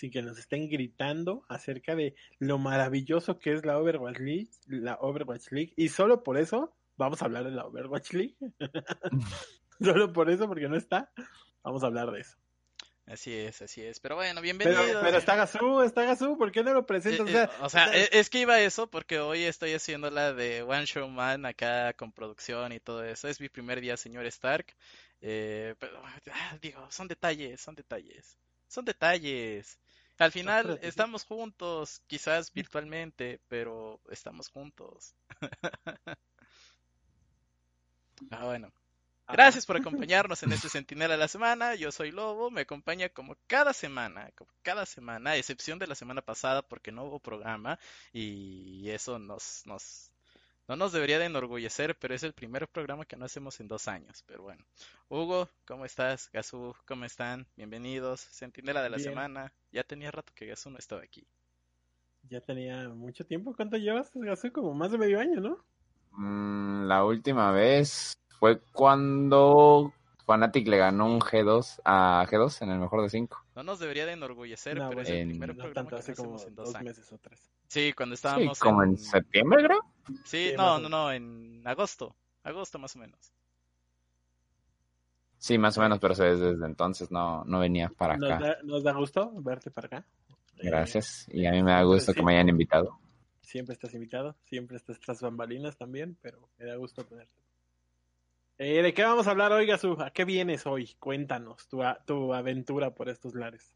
sin que nos estén gritando acerca de lo maravilloso que es la Overwatch League, la Overwatch League, y solo por eso vamos a hablar de la Overwatch League. solo por eso, porque no está, vamos a hablar de eso. Así es, así es. Pero bueno, bienvenido. Pero, está Gazú, está Gazú, ¿por qué no lo presentas? Eh, o sea, eh, es que iba a eso porque hoy estoy haciendo la de One Show Man acá con producción y todo eso. Es mi primer día, señor Stark. Eh, pero, ah, digo, son detalles, son detalles. Son detalles. Al final estamos juntos, quizás virtualmente, pero estamos juntos. ah, bueno. Gracias por acompañarnos en este Centinela de la Semana. Yo soy Lobo, me acompaña como cada semana, como cada semana, a excepción de la semana pasada porque no hubo programa y eso nos, nos, no nos debería de enorgullecer, pero es el primer programa que no hacemos en dos años. Pero bueno. Hugo, ¿cómo estás? Gazú, ¿cómo están? Bienvenidos. Centinela de la semana. Ya tenía rato que Gazú no estaba aquí. Ya tenía mucho tiempo. ¿Cuánto llevas, Gazú? Como más de medio año, ¿no? Mm, la última vez fue cuando Fnatic le ganó un G2 a G2 en el mejor de cinco. No nos debería de enorgullecer, pero es el primer programa que hacemos en dos, meses o tres. Sí, cuando estábamos. Sí, como en... septiembre, creo. Sí, no, no, no, en agosto. Agosto más o menos. Sí, más o menos, pero desde, entonces no, no venía para acá. Nos da, gusto verte para acá. Gracias, y a mí me da gusto que me hayan invitado. Siempre estás invitado, siempre estás tras bambalinas también, pero me da gusto tenerte. Eh, ¿De qué vamos a hablar hoy, Gasu? ¿A qué vienes hoy? Cuéntanos tu, tu aventura por estos lares.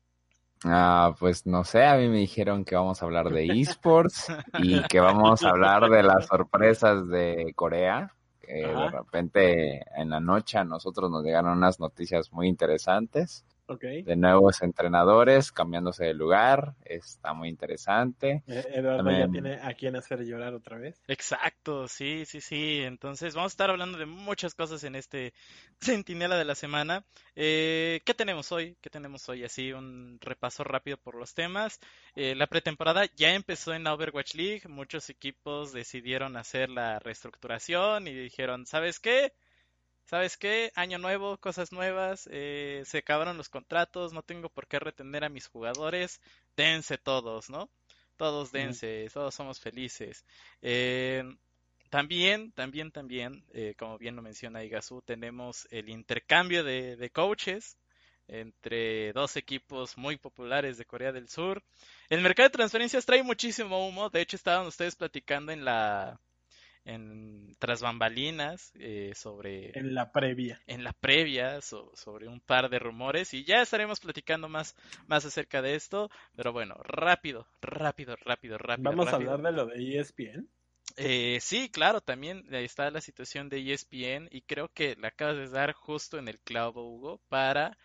Ah, pues no sé, a mí me dijeron que vamos a hablar de esports y que vamos a hablar de las sorpresas de Corea. Que de repente en la noche a nosotros nos llegaron unas noticias muy interesantes de nuevos entrenadores cambiándose de lugar. Está muy interesante. Eh, Eduardo ya tiene a quien hacer llorar otra vez. Exacto, sí, sí, sí. Entonces vamos a estar hablando de muchas cosas en este Centinela de la semana. Eh, ¿Qué tenemos hoy? ¿Qué tenemos hoy? Así un repaso rápido por los temas. Eh, la pretemporada ya empezó en la Overwatch League. Muchos equipos decidieron hacer la reestructuración y dijeron, ¿sabes qué? ¿Sabes qué? Año nuevo, cosas nuevas, eh, se acabaron los contratos, no tengo por qué retener a mis jugadores, dense todos, ¿no? Todos dense, todos somos felices. Eh, también, también, también, eh, como bien lo menciona Igazu, tenemos el intercambio de, de coaches entre dos equipos muy populares de Corea del Sur. El mercado de transferencias trae muchísimo humo, de hecho estaban ustedes platicando en la en tras bambalinas eh, sobre en la previa. en la previa sobre un par de rumores y ya estaremos platicando más más acerca de esto pero bueno rápido rápido rápido rápido vamos a hablar de lo de ESPN eh, sí, claro, también está la situación de ESPN y creo que la acabas de dar justo en el clavo, Hugo, para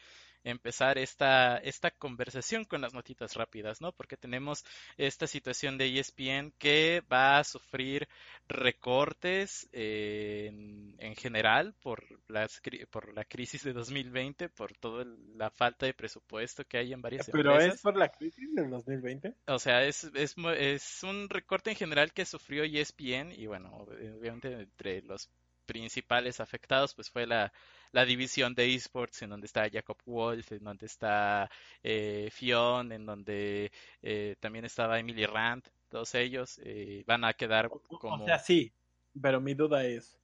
empezar esta, esta conversación con las notitas rápidas, ¿no? Porque tenemos esta situación de ESPN que va a sufrir recortes en, general por, las, por la crisis de 2020, por toda la falta de presupuesto que hay en varias ¿Pero es por la crisis del 2020? O sea, es, es, es un recorte en general que sufrió ESPN y bueno, obviamente entre los principales afectados pues fue la, la división de esports en donde está Jacob Wolf, en donde está eh, Fion, en donde eh, también estaba Emily Rand, todos ellos eh, van a quedar como... O sea, sí, pero mi duda es,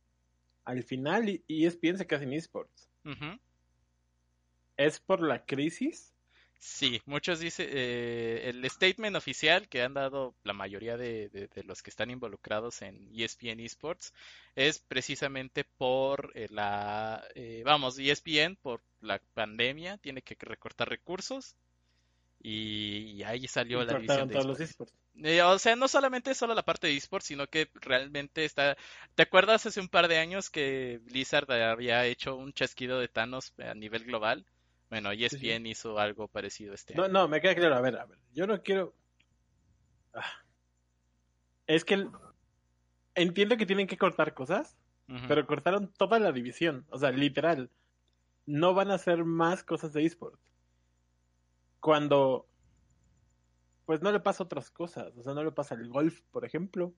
al final ESPN se queda sin esports. ¿Es por la crisis? Sí, muchos dicen, eh, el statement oficial que han dado la mayoría de, los que están involucrados en ESPN Esports es precisamente por eh, la, eh, vamos, ESPN por la pandemia tiene que recortar recursos y, ahí salió la división de esports. o sea, no solamente es solo la parte de esports, sino que realmente está... ¿Te acuerdas hace un par de años que Blizzard había hecho un chasquido de Thanos a nivel global? Bueno, ESPN hizo algo parecido este no, año. No, me queda claro. A ver, a ver. Yo no quiero. ah, es que entiendo que tienen que cortar cosas, pero cortaron toda la división, o sea, literal. No van a hacer más cosas de esports. Cuando pues no le pasa otras cosas, o sea, no le pasa el golf, por ejemplo.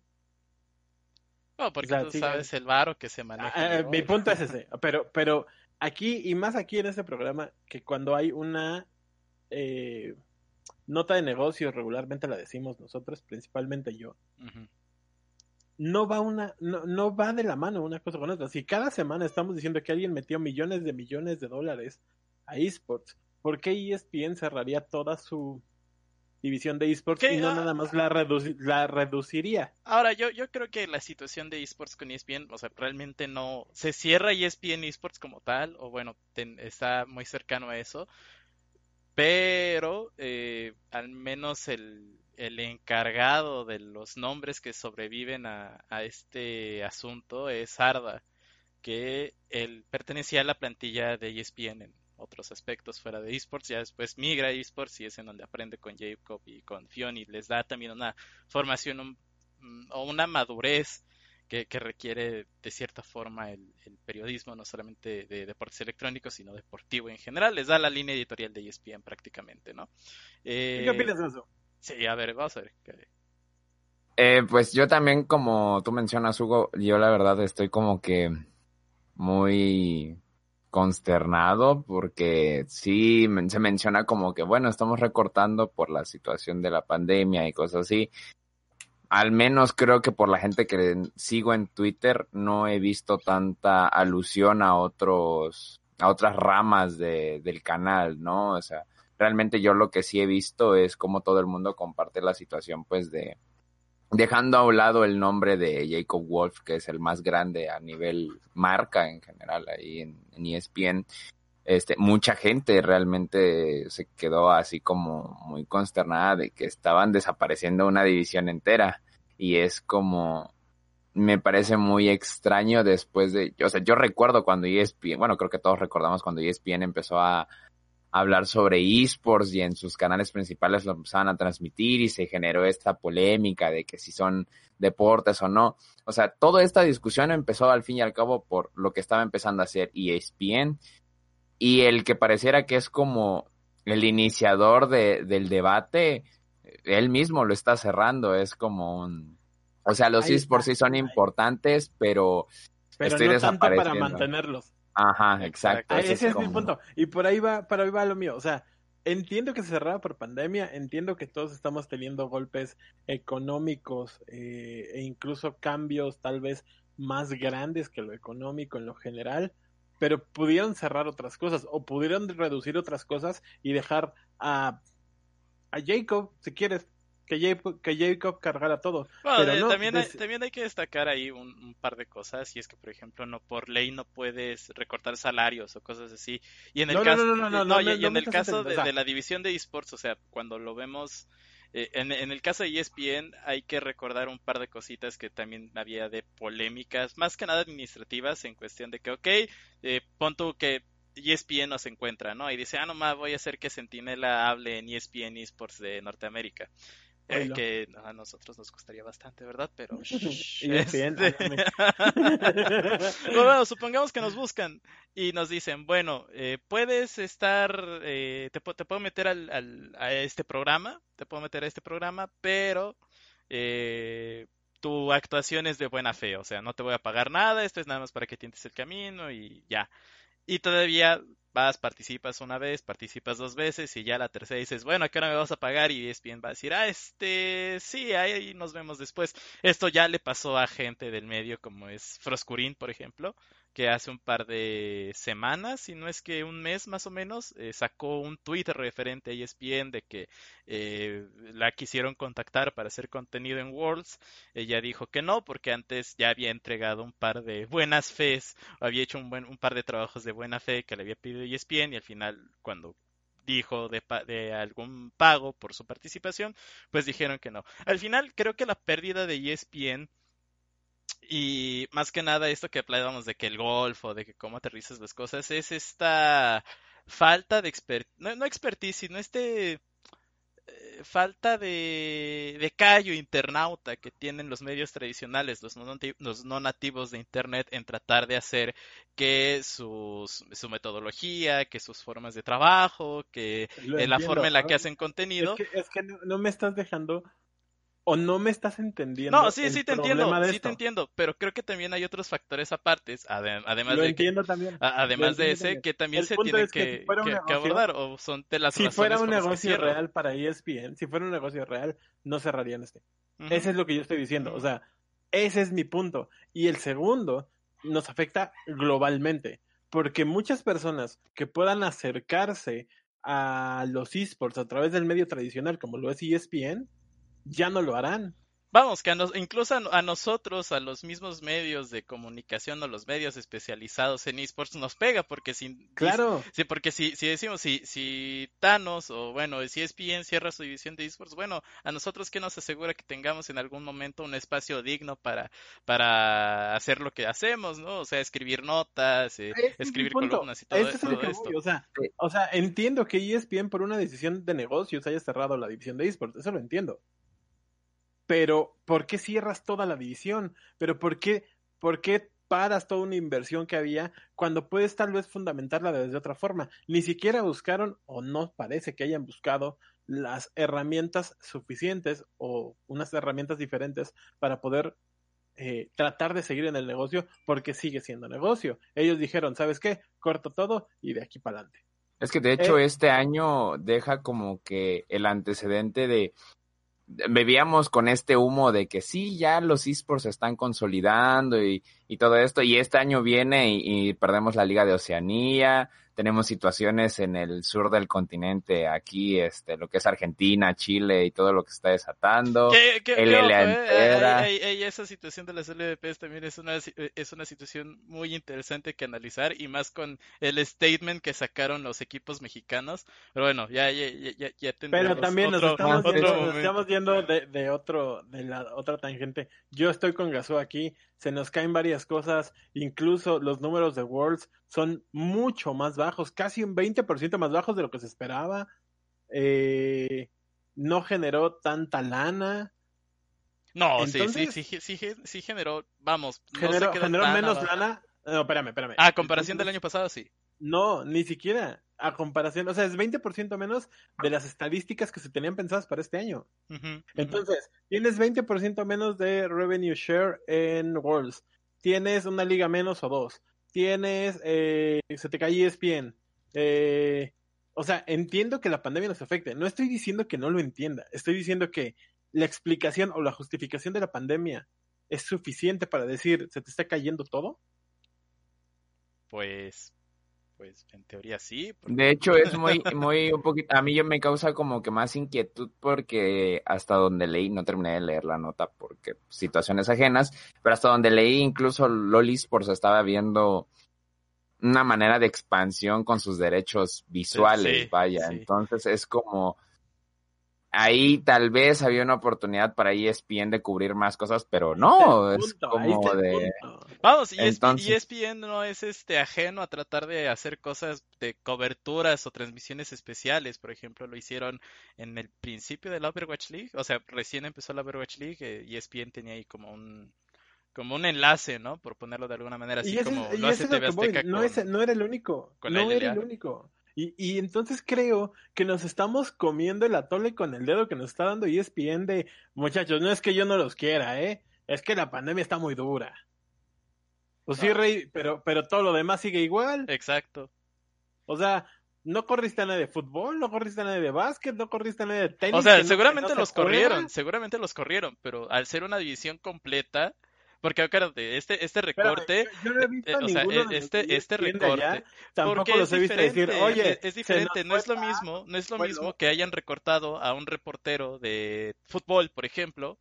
No, porque tú sabes el varo que se maneja. Ah, mi punto es ese, pero, pero aquí, y más aquí en este programa, que cuando hay una eh, nota de negocio, regularmente la decimos nosotros, principalmente yo, no va una, no, no va de la mano una cosa con otra. Si cada semana estamos diciendo que alguien metió millones de millones de dólares a esports, ¿por qué ESPN cerraría toda su división de esports y no ah, nada más la, la reduciría. Ahora, yo, yo creo que la situación de esports con ESPN, o sea, realmente no se cierra ESPN esports como tal, o bueno, está muy cercano a eso, pero eh, al menos el, el, encargado de los nombres que sobreviven a, a este asunto es Arda, que él pertenecía a la plantilla de ESPN en, otros aspectos fuera de esports, ya después migra a esports y es en donde aprende con Jacob y con Fion y les da también una formación mm, o una madurez que, requiere de cierta forma el, periodismo, no solamente de deportes electrónicos, sino deportivo en general. Les da la línea editorial de ESPN prácticamente, ¿no? ¿Qué eh, opinas de eso? Sí, a ver, vamos a ver. Eh, pues yo también, como tú mencionas, Hugo, yo la verdad estoy como que muy consternado porque sí se menciona como que, bueno, estamos recortando por la situación de la pandemia y cosas así. Al menos creo que por la gente que sigo en Twitter no he visto tanta alusión a otros, a otras ramas de, del canal, ¿no? O sea, realmente yo lo que sí he visto es como todo el mundo comparte la situación pues de, dejando a un lado el nombre de Jacob Wolf, que es el más grande a nivel marca en general ahí en, ESPN, este, mucha gente realmente se quedó así como muy consternada de que estaban desapareciendo una división entera. Y es como me parece muy extraño después de, o sea, yo recuerdo cuando ESPN, bueno, creo que todos recordamos cuando ESPN empezó a, hablar sobre esports y en sus canales principales lo empezaban a transmitir y se generó esta polémica de que si son deportes o no. O sea, toda esta discusión empezó al fin y al cabo por lo que estaba empezando a hacer ESPN y el que pareciera que es como el iniciador de, del debate, él mismo lo está cerrando, es como un... O sea, los esports sí son importantes, pero, pero estoy no tanto para mantenerlos. Ajá, exacto. ese, es, mi punto. Y por ahí va, por ahí va lo mío. O sea, entiendo que se cerraba por pandemia, entiendo que todos estamos teniendo golpes económicos eh, e incluso cambios tal vez más grandes que lo económico en lo general, pero pudieron cerrar otras cosas o pudieron reducir otras cosas y dejar a, a Jacob, si quieres, que Jacob, que Jacob cargara todo. pero también, hay, también hay que destacar ahí un, par de cosas, y es que, por ejemplo, no por ley no puedes recortar salarios o cosas así. Y en el caso, no, y, en el caso de, la división de esports, o sea, cuando lo vemos... Eh, en, en, el caso de ESPN hay que recordar un par de cositas que también había de polémicas, más que nada administrativas, en cuestión de que, ok, eh, pon tú que ESPN nos encuentra, ¿no? Y dice, ah, nomás voy a hacer que Sentinela hable en ESPN Esports de Norteamérica. Eh, que a nosotros nos gustaría bastante, ¿verdad? Pero... Este, bueno, supongamos que nos buscan y nos dicen, bueno, eh, puedes estar, eh, te, te, puedo meter al, al, a este programa, te puedo meter a este programa, pero tu actuación es de buena fe, o sea, no te voy a pagar nada, esto es nada más para que tientes el camino y ya. Y todavía vas, participas una vez, participas dos veces y ya la tercera dices, bueno, ¿a qué hora me vas a pagar? Y ESPN va a decir, ah, este, sí, ahí nos vemos después. Esto ya le pasó a gente del medio como es Froscurín, por ejemplo, que hace un par de semanas, si no es que un mes más o menos, eh, sacó un Twitter referente a ESPN de que eh, la quisieron contactar para hacer contenido en Worlds. Ella dijo que no, porque antes ya había entregado un par de buenas fes, había hecho un, buen, par de trabajos de buena fe que le había pedido ESPN y al final cuando dijo de, de, algún pago por su participación, pues dijeron que no. Al final creo que la pérdida de ESPN y más que nada esto que hablábamos de que el golf o de que cómo aterrizas las cosas es esta falta de expert no, no expertise, sino este falta de, de callo internauta que tienen los medios tradicionales, los no, los no nativos de Internet, en tratar de hacer que sus, su metodología, que sus formas de trabajo, que la forma en la que hacen contenido. Es que, es que no me estás dejando o no me estás entendiendo. No, sí, sí te entiendo, sí te entiendo, pero creo que también hay otros factores aparte, además de entiendo también. además de ese que también se tiene que, abordar o son de las Si fuera un negocio real para ESPN, si fuera un negocio real, no cerrarían este. Ese es lo que yo estoy diciendo, o sea, ese es mi punto. Y el segundo nos afecta globalmente, porque muchas personas que puedan acercarse a los esports a través del medio tradicional como lo es ESPN, ya no lo harán. Vamos, que incluso a, nosotros, a los mismos medios de comunicación o los medios especializados en esports nos pega porque si claro. sí, porque si, si decimos si si Thanos o bueno si ESPN cierra su división de esports bueno a nosotros qué nos asegura que tengamos en algún momento un espacio digno para para hacer lo que hacemos no o sea escribir notas eh, escribir columnas y todo, es esto. o sea o sea entiendo que ESPN por una decisión de negocios haya cerrado la división de esports eso lo entiendo pero ¿por qué cierras toda la división? ¿Pero por qué, por qué paras toda una inversión que había cuando puedes tal vez fundamentarla desde otra forma? Ni siquiera buscaron, o no parece que hayan buscado, las herramientas suficientes o unas herramientas diferentes para poder eh, tratar de seguir en el negocio porque sigue siendo negocio. Ellos dijeron, ¿sabes qué? Corto todo y de aquí para adelante. Es que de hecho eh, este año deja como que el antecedente de bebíamos con este humo de que sí, ya los esports se están consolidando y, y todo esto, y este año viene y, perdemos la Liga de Oceanía, tenemos situaciones en el sur del continente, aquí, este, lo que es Argentina, Chile y todo lo que está desatando. ¿Qué, qué, el eh, esa situación de las LVPs también es una, es una situación muy interesante que analizar y más con el statement que sacaron los equipos mexicanos. Pero bueno, ya, ya, ya, ya Pero también nos, estamos, yendo, estamos yendo de, de, otro, de la otra tangente. Yo estoy con Gasó aquí, se nos caen varias cosas, incluso los números de Worlds son mucho más bajos, casi un 20% más bajos de lo que se esperaba. Eh, no generó tanta lana. No, sí, sí, sí, sí, sí, generó, vamos. Generó, generó menos lana. No, espérame, espérame. A comparación del año pasado, sí. No, ni siquiera. A comparación, o sea, es 20% menos de las estadísticas que se tenían pensadas para este año. Entonces, tienes 20% menos de revenue share en Worlds. Tienes una liga menos o dos tienes, eh, se te cae ESPN. Eh, o sea, entiendo que la pandemia nos afecte. No estoy diciendo que no lo entienda. Estoy diciendo que la explicación o la justificación de la pandemia es suficiente para decir, ¿se te está cayendo todo? Pues pues en teoría sí. De hecho es muy, muy un poquito, a mí yo me causa como que más inquietud porque hasta donde leí, no terminé de leer la nota porque situaciones ajenas, pero hasta donde leí incluso Lolis por se estaba viendo una manera de expansión con sus derechos visuales, vaya, entonces es como ahí tal vez había una oportunidad para ESPN de cubrir más cosas, pero no, es como de... Vamos, ESPN no es este ajeno a tratar de hacer cosas de coberturas o transmisiones especiales, por ejemplo, lo hicieron en el principio de la Overwatch League, o sea, recién empezó la Overwatch League, ESPN tenía ahí como un como un enlace, ¿no? Por ponerlo de alguna manera así como lo hace TV Azteca no, no era el único, no era el único. Y, y entonces creo que nos estamos comiendo el atole con el dedo que nos está dando ESPN de, muchachos, no es que yo no los quiera, ¿eh? Es que la pandemia está muy dura. Pues sí, Rey, pero, pero todo lo demás sigue igual. Exacto. O sea, no corriste a nadie de fútbol, no corriste a nadie de básquet, no corriste a nadie de tenis. O sea, seguramente los corrieron, seguramente los corrieron, pero al ser una división completa, porque acuérdate, este, este recorte, yo, no he visto eh, o sea, este, este recorte, porque es diferente, oye, es, diferente, no es lo mismo, no es lo mismo que hayan recortado a un reportero de fútbol, por ejemplo,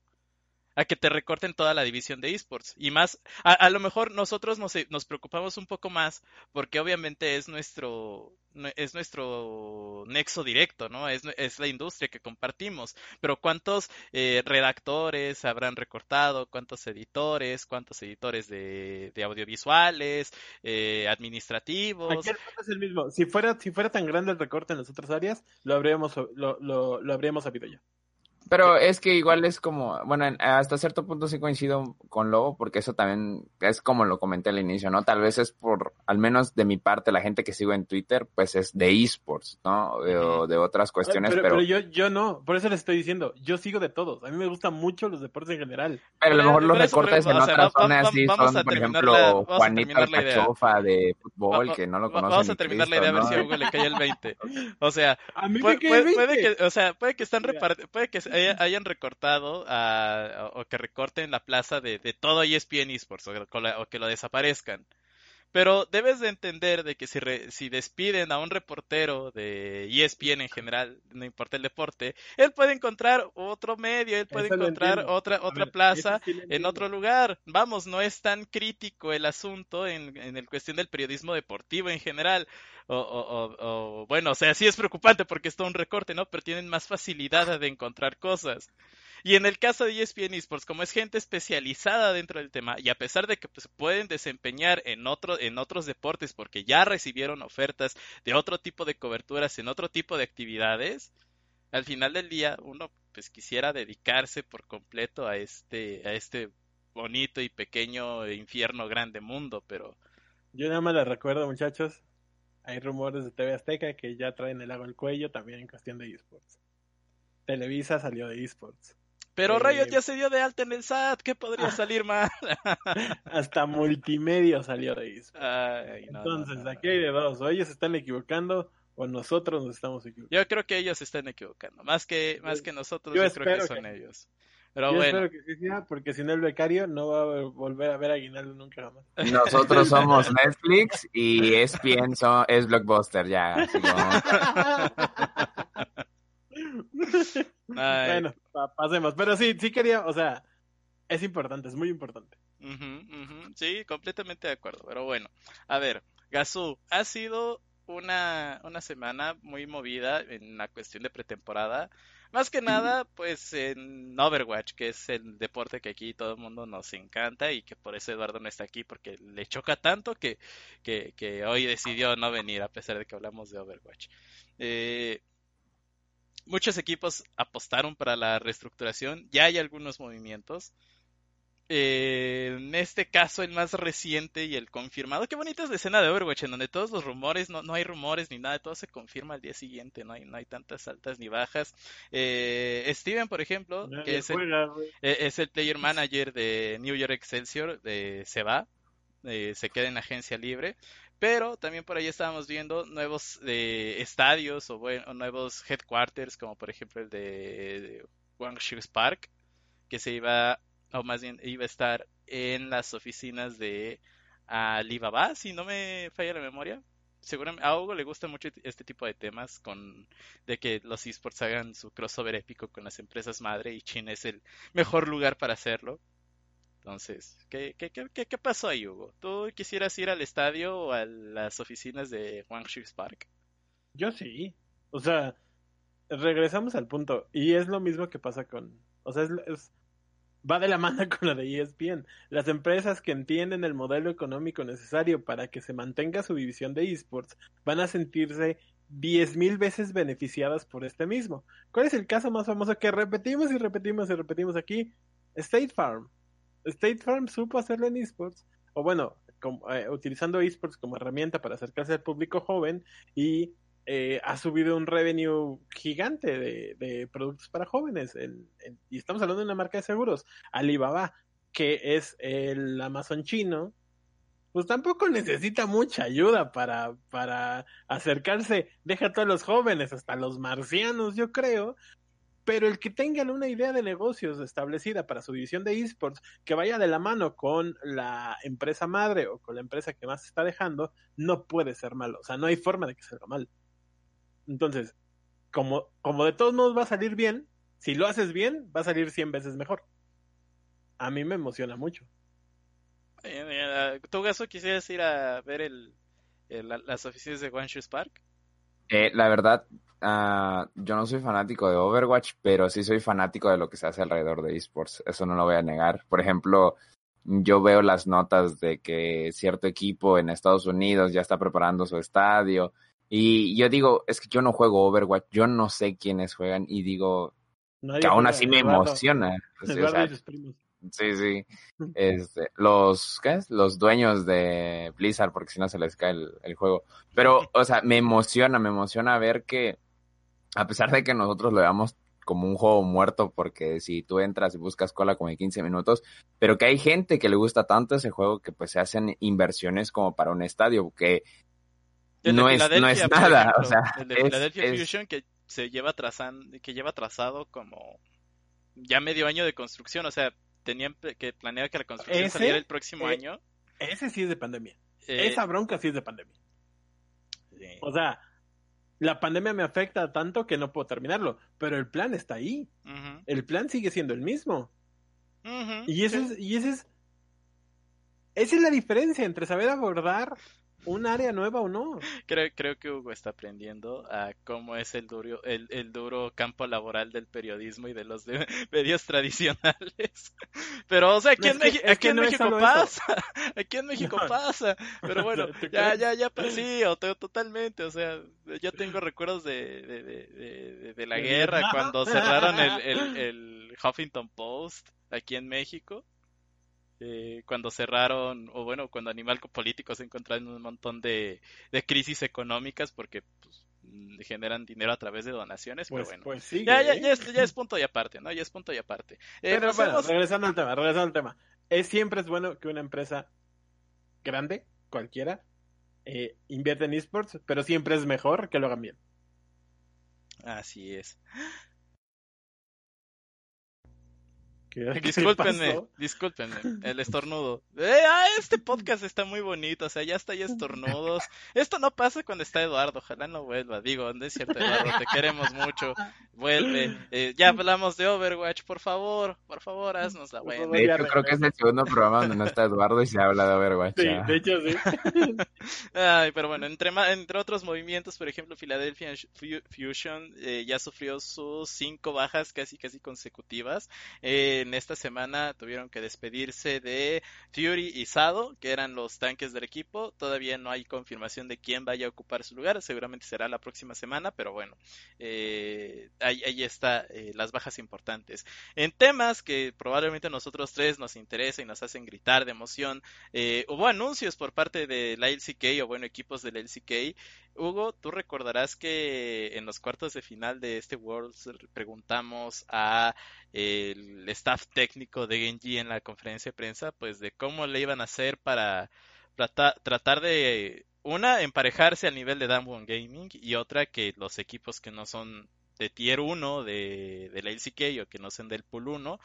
a que te recorten toda la división de esports. Y más, a, lo mejor nosotros nos, nos, preocupamos un poco más porque obviamente es nuestro, es nuestro nexo directo, ¿no? Es, es la industria que compartimos. Pero ¿cuántos eh, redactores habrán recortado? ¿Cuántos editores? ¿Cuántos editores de, de audiovisuales? Eh, administrativos. Es el mismo. Si fuera, si fuera tan grande el recorte en las otras áreas, lo habríamos, lo, lo habríamos sabido ya. Pero es que igual es como, bueno, hasta cierto punto sí coincido con Lobo, porque eso también es como lo comenté al inicio, ¿no? Tal vez es por, al menos de mi parte, la gente que sigo en Twitter, pues es de esports, ¿no? O de otras cuestiones, pero, pero... yo, yo no, por eso les estoy diciendo, yo sigo de todos, a mí me gustan mucho los deportes en general. Pero a lo mejor los recortes en otras zonas sí son, por ejemplo, Juanita Cachofa de fútbol, que no lo conocen. Vamos a terminar la idea a ver si a Hugo le cae el 20. O sea, puede, que, o sea, puede que están puede que hayan recortado o que recorten la plaza de, todo ESPN Esports o, que lo desaparezcan. Pero debes de entender de que si, si despiden a un reportero de ESPN en general, no importa el deporte, él puede encontrar otro medio, él puede encontrar otra otra plaza en otro lugar. Vamos, no es tan crítico el asunto en, en el cuestión del periodismo deportivo en general. O, o, o, bueno, o sea, sí es preocupante porque es todo un recorte, ¿no? Pero tienen más facilidad de encontrar cosas. Y en el caso de ESPN Esports, como es gente especializada dentro del tema, y a pesar de que pues, pueden desempeñar en, otro, en otros deportes porque ya recibieron ofertas de otro tipo de coberturas en otro tipo de actividades, al final del día uno pues quisiera dedicarse por completo a este, a este bonito y pequeño infierno grande mundo, pero... Yo nada más les recuerdo, muchachos, hay rumores de TV Azteca que ya traen el agua al cuello también en cuestión de esports. Televisa salió de esports. Pero Riot ya se dio de alta en el SAT, ¿qué podría salir mal? Hasta multimedia salió de eso. Entonces, aquí hay de dos, o ellos se están equivocando o nosotros nos estamos equivocando. Yo creo que ellos se están equivocando, más que, más que nosotros, yo, creo que son ellos. Pero yo bueno. espero que sí sea, porque si no el becario no va a volver a ver a Aguinaldo nunca jamás. Nosotros somos Netflix y ESPN es Blockbuster, ya. Bueno, pasemos. Pero sí, sí quería, o sea, es importante, es muy importante. Sí, completamente de acuerdo. Pero bueno, a ver, Gazú, ha sido una, una semana muy movida en la cuestión de pretemporada. Más que nada, pues en Overwatch, que es el deporte que aquí todo el mundo nos encanta y que por eso Eduardo no está aquí, porque le choca tanto que, que, que hoy decidió no venir a pesar de que hablamos de Overwatch. Eh, muchos equipos apostaron para la reestructuración, ya hay algunos movimientos. Eh, en este caso, el más reciente y el confirmado. Qué bonita es la escena de Overwatch, en donde todos los rumores, no, no hay rumores ni nada, todo se confirma al día siguiente, no hay, no hay tantas altas ni bajas. Eh, Steven, por ejemplo, que es el, eh, es el, player manager de New York Excelsior, se va, se queda en agencia libre. Pero también por ahí estábamos viendo nuevos eh, estadios o, nuevos headquarters, como por ejemplo el de, Guangzhou Park, que se iba, o más bien iba a estar en las oficinas de Alibaba, si no me falla la memoria. Seguramente a Hugo le gusta mucho este tipo de temas con de que los esports hagan su crossover épico con las empresas madre y China es el mejor lugar para hacerlo. Entonces, ¿qué, qué, qué, qué pasó ahí, Hugo? ¿Tú quisieras ir al estadio o a las oficinas de Guangzhou Park? Yo sí. O sea, regresamos al punto. Y es lo mismo que pasa con. O sea, es, va de la mano con lo de ESPN. Las empresas que entienden el modelo económico necesario para que se mantenga su división de esports van a sentirse diez mil veces beneficiadas por este mismo. ¿Cuál es el caso más famoso que repetimos y repetimos y repetimos aquí? State Farm. State Farm supo hacerlo en esports, o bueno, eh, utilizando esports como herramienta para acercarse al público joven y eh, ha subido un revenue gigante de, productos para jóvenes. y estamos hablando de una marca de seguros, Alibaba, que es el Amazon chino, pues tampoco necesita mucha ayuda para, para acercarse, deja a todos los jóvenes, hasta los marcianos, yo creo, pero el que tengan una idea de negocios establecida para su división de esports que vaya de la mano con la empresa madre o con la empresa que más está dejando, no puede ser malo. O sea, no hay forma de que salga mal. Entonces, como, como de todos modos va a salir bien, si lo haces bien, va a salir 100 veces mejor. a mí me emociona mucho. ¿Tú, Gaso, quisieras ir a ver el, las oficinas de One Shoes Park? Eh, la verdad, uh, yo no soy fanático de Overwatch, pero sí soy fanático de lo que se hace alrededor de esports. Eso no lo voy a negar. Por ejemplo, yo veo las notas de que cierto equipo en Estados Unidos ya está preparando su estadio. Y yo digo, es que yo no juego Overwatch, yo no sé quiénes juegan y digo que aún así me emociona. Sí, sí. Este, los, ¿qué es? Los dueños de Blizzard, porque si no se les cae el, juego. Pero, o sea, me emociona, me emociona ver que, a pesar de que nosotros lo veamos como un juego muerto, porque si tú entras y buscas cola como de 15 minutos, pero que hay gente que le gusta tanto ese juego que pues se hacen inversiones como para un estadio, que no es, no es nada. o sea, el de Philadelphia Fusion que se lleva trazando, que lleva trazado como ya medio año de construcción, o sea, tenían que planear que la construcción saliera el próximo eh, año. Ese sí es de pandemia. Eh, Esa bronca sí es de pandemia. O sea, la pandemia me afecta tanto que no puedo terminarlo, pero el plan está ahí. El plan sigue siendo el mismo. y ese es, y ese es, esa es la diferencia entre saber abordar un área nueva o no. Creo, creo que Hugo está aprendiendo a cómo es el duro, el, el duro campo laboral del periodismo y de los medios tradicionales. Pero, o sea, aquí en, aquí en México pasa. Aquí en México pasa. Pero bueno, ya, ya, ya, pues, sí, totalmente. O sea, yo tengo recuerdos de, de, de, de la guerra cuando cerraron el, el, el Huffington Post aquí en México. Eh, cuando cerraron, o bueno, cuando Animal Político se encontraron en un montón de, de crisis económicas porque pues, mm, generan dinero a través de donaciones, pero pues, bueno. Pues ya, ya, ya, es, ya, es, punto y aparte, ¿no? Ya es punto y aparte. Eh, pero bueno, regresando al tema, regresando al tema. Es, siempre es bueno que una empresa grande, cualquiera, eh, invierta en esports, pero siempre es mejor que lo hagan bien. Así es. Discúlpenme, discúlpenme, el estornudo. Eh, ah, este podcast está muy bonito, o sea, ya está ahí estornudos. Esto no pasa cuando está Eduardo, ojalá no vuelva. Digo, no es cierto, Eduardo, te queremos mucho. Vuelve. Eh, ya hablamos de Overwatch, por favor, por favor, haznos la buena. De hecho, creo que es el segundo programa donde no está Eduardo y se habla de Overwatch. Sí, de hecho, sí. Ay, pero bueno, entre, entre otros movimientos, por ejemplo, Philadelphia Fusion eh, ya sufrió sus cinco bajas casi, casi consecutivas. Eh, en esta semana tuvieron que despedirse de Fury y Sado, que eran los tanques del equipo. Todavía no hay confirmación de quién vaya a ocupar su lugar. Seguramente será la próxima semana, pero bueno, eh, ahí, ahí eh, las bajas importantes. En temas que probablemente nosotros tres nos interesa y nos hacen gritar de emoción, eh, hubo anuncios por parte de la LCK o bueno, equipos del LCK. Hugo, tú recordarás que en los cuartos de final de este Worlds preguntamos a el staff técnico de Genji en la conferencia de prensa, pues de cómo le iban a hacer para tratar de, una, emparejarse al nivel de Damwon Gaming y otra, que los equipos que no son de Tier 1 de, la LCK o que no sean del Pool 1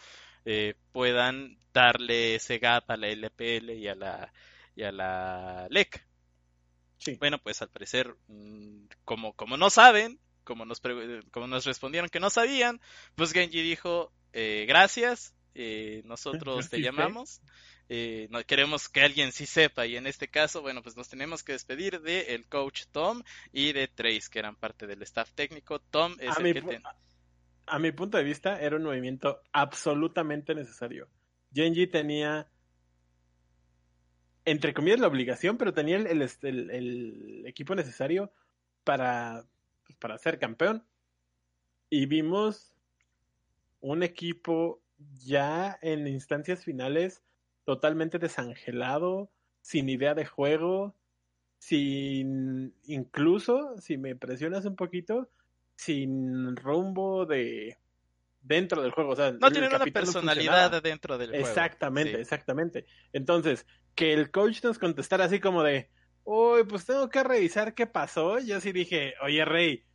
eh, puedan darle ese gap a la LPL y a la LEC. Sí. Bueno, pues al parecer, mm, como, como no saben, como nos, como nos respondieron que no sabían, pues Genji dijo, eh, gracias, eh, nosotros te llamamos, eh, no, queremos que alguien sí sepa y en este caso, bueno, pues nos tenemos que despedir de el coach Tom y de Trace, que eran parte del staff técnico. Tom es a el que... A mi punto de vista era un movimiento absolutamente necesario. Genji tenía entre comillas la obligación, pero tenía el, el, el equipo necesario para, para ser campeón. Y vimos un equipo ya en instancias finales totalmente desangelado, sin idea de juego, sin incluso, si me presionas un poquito, sin rumbo de dentro del juego. O sea, no tienen una personalidad dentro del juego. Exactamente, exactamente. Entonces, que el coach nos contestara así como de, uy, pues tengo que revisar qué pasó. Yo sí dije, oye, Rey,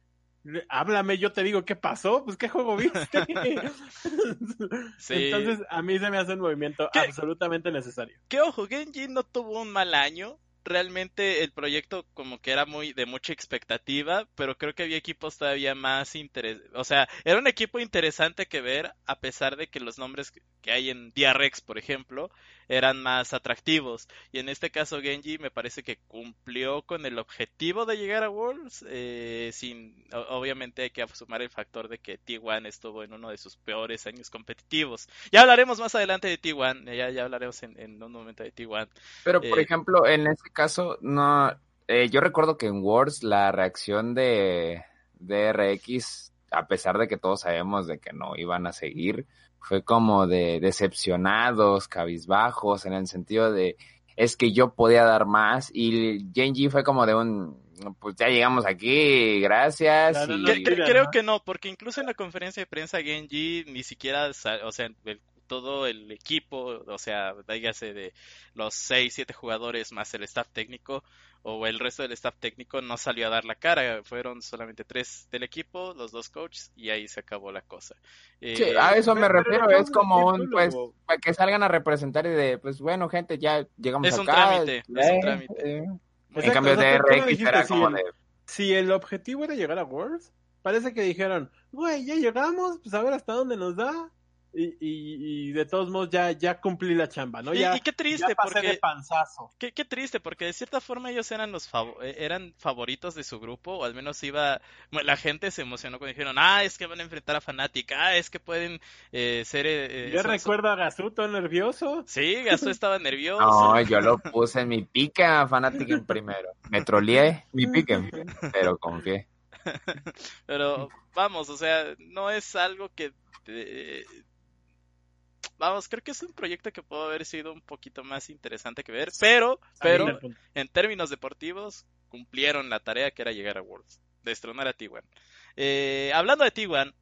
háblame, yo te digo qué pasó, pues qué juego viste. Entonces, a mí se me hace un movimiento absolutamente necesario. Que ojo, Genji no tuvo un mal año, realmente el proyecto como que era muy de mucha expectativa, pero creo que había equipos todavía más interesantes. O sea, era un equipo interesante que ver, a pesar de que los nombres que hay en DRX, por ejemplo, eran más atractivos. Y en este caso Genji me parece que cumplió con el objetivo de llegar a Worlds, eh, sin, obviamente hay que sumar el factor de que T1 estuvo en uno de sus peores años competitivos. Ya hablaremos más adelante de T1, ya, ya hablaremos en, un momento de T1. Pero por eh, ejemplo, en este caso, no, eh, yo recuerdo que en Worlds la reacción de, de RX, a pesar de que todos sabemos de que no iban a seguir, fue como de decepcionados, cabizbajos, en el sentido de es que yo podía dar más y Genji fue como de un pues ya llegamos aquí, gracias. Creo que no, porque incluso en la conferencia de prensa Genji ni siquiera, o sea, el todo el equipo, o sea, dígase de los 6, 7 jugadores más el staff técnico o el resto del staff técnico no salió a dar la cara, fueron solamente tres del equipo, los dos coaches y ahí se acabó la cosa. sí, a eso me refiero, es como un, pues, para que salgan a representar y de, pues bueno, gente, ya llegamos es acá. Un trámite, es un trámite, En cambio de RX era como de... Si el objetivo era llegar a Worlds, parece que dijeron, güey, ya llegamos, pues a ver hasta dónde nos da. Y, y, de todos modos ya, ya cumplí la chamba, ¿no? Ya, y, qué triste, porque... De panzazo. Qué, qué, triste, porque de cierta forma ellos eran los eh, eran favoritos de su grupo, o al menos iba... La gente se emocionó cuando dijeron, ah, es que van a enfrentar a Fnatic, ah, es que pueden eh, ser... Eh, yo recuerdo a Gazú todo nervioso. Sí, Gazú estaba nervioso. No, yo lo puse en mi pica a Fnatic en primero. Me troleé mi pica, pero confié. pero vamos, o sea, no es algo que vamos, creo que es un proyecto que puede haber sido un poquito más interesante que ver, pero, pero, en términos deportivos, cumplieron la tarea que era llegar a Worlds, destronar a T1. Eh, hablando de T1,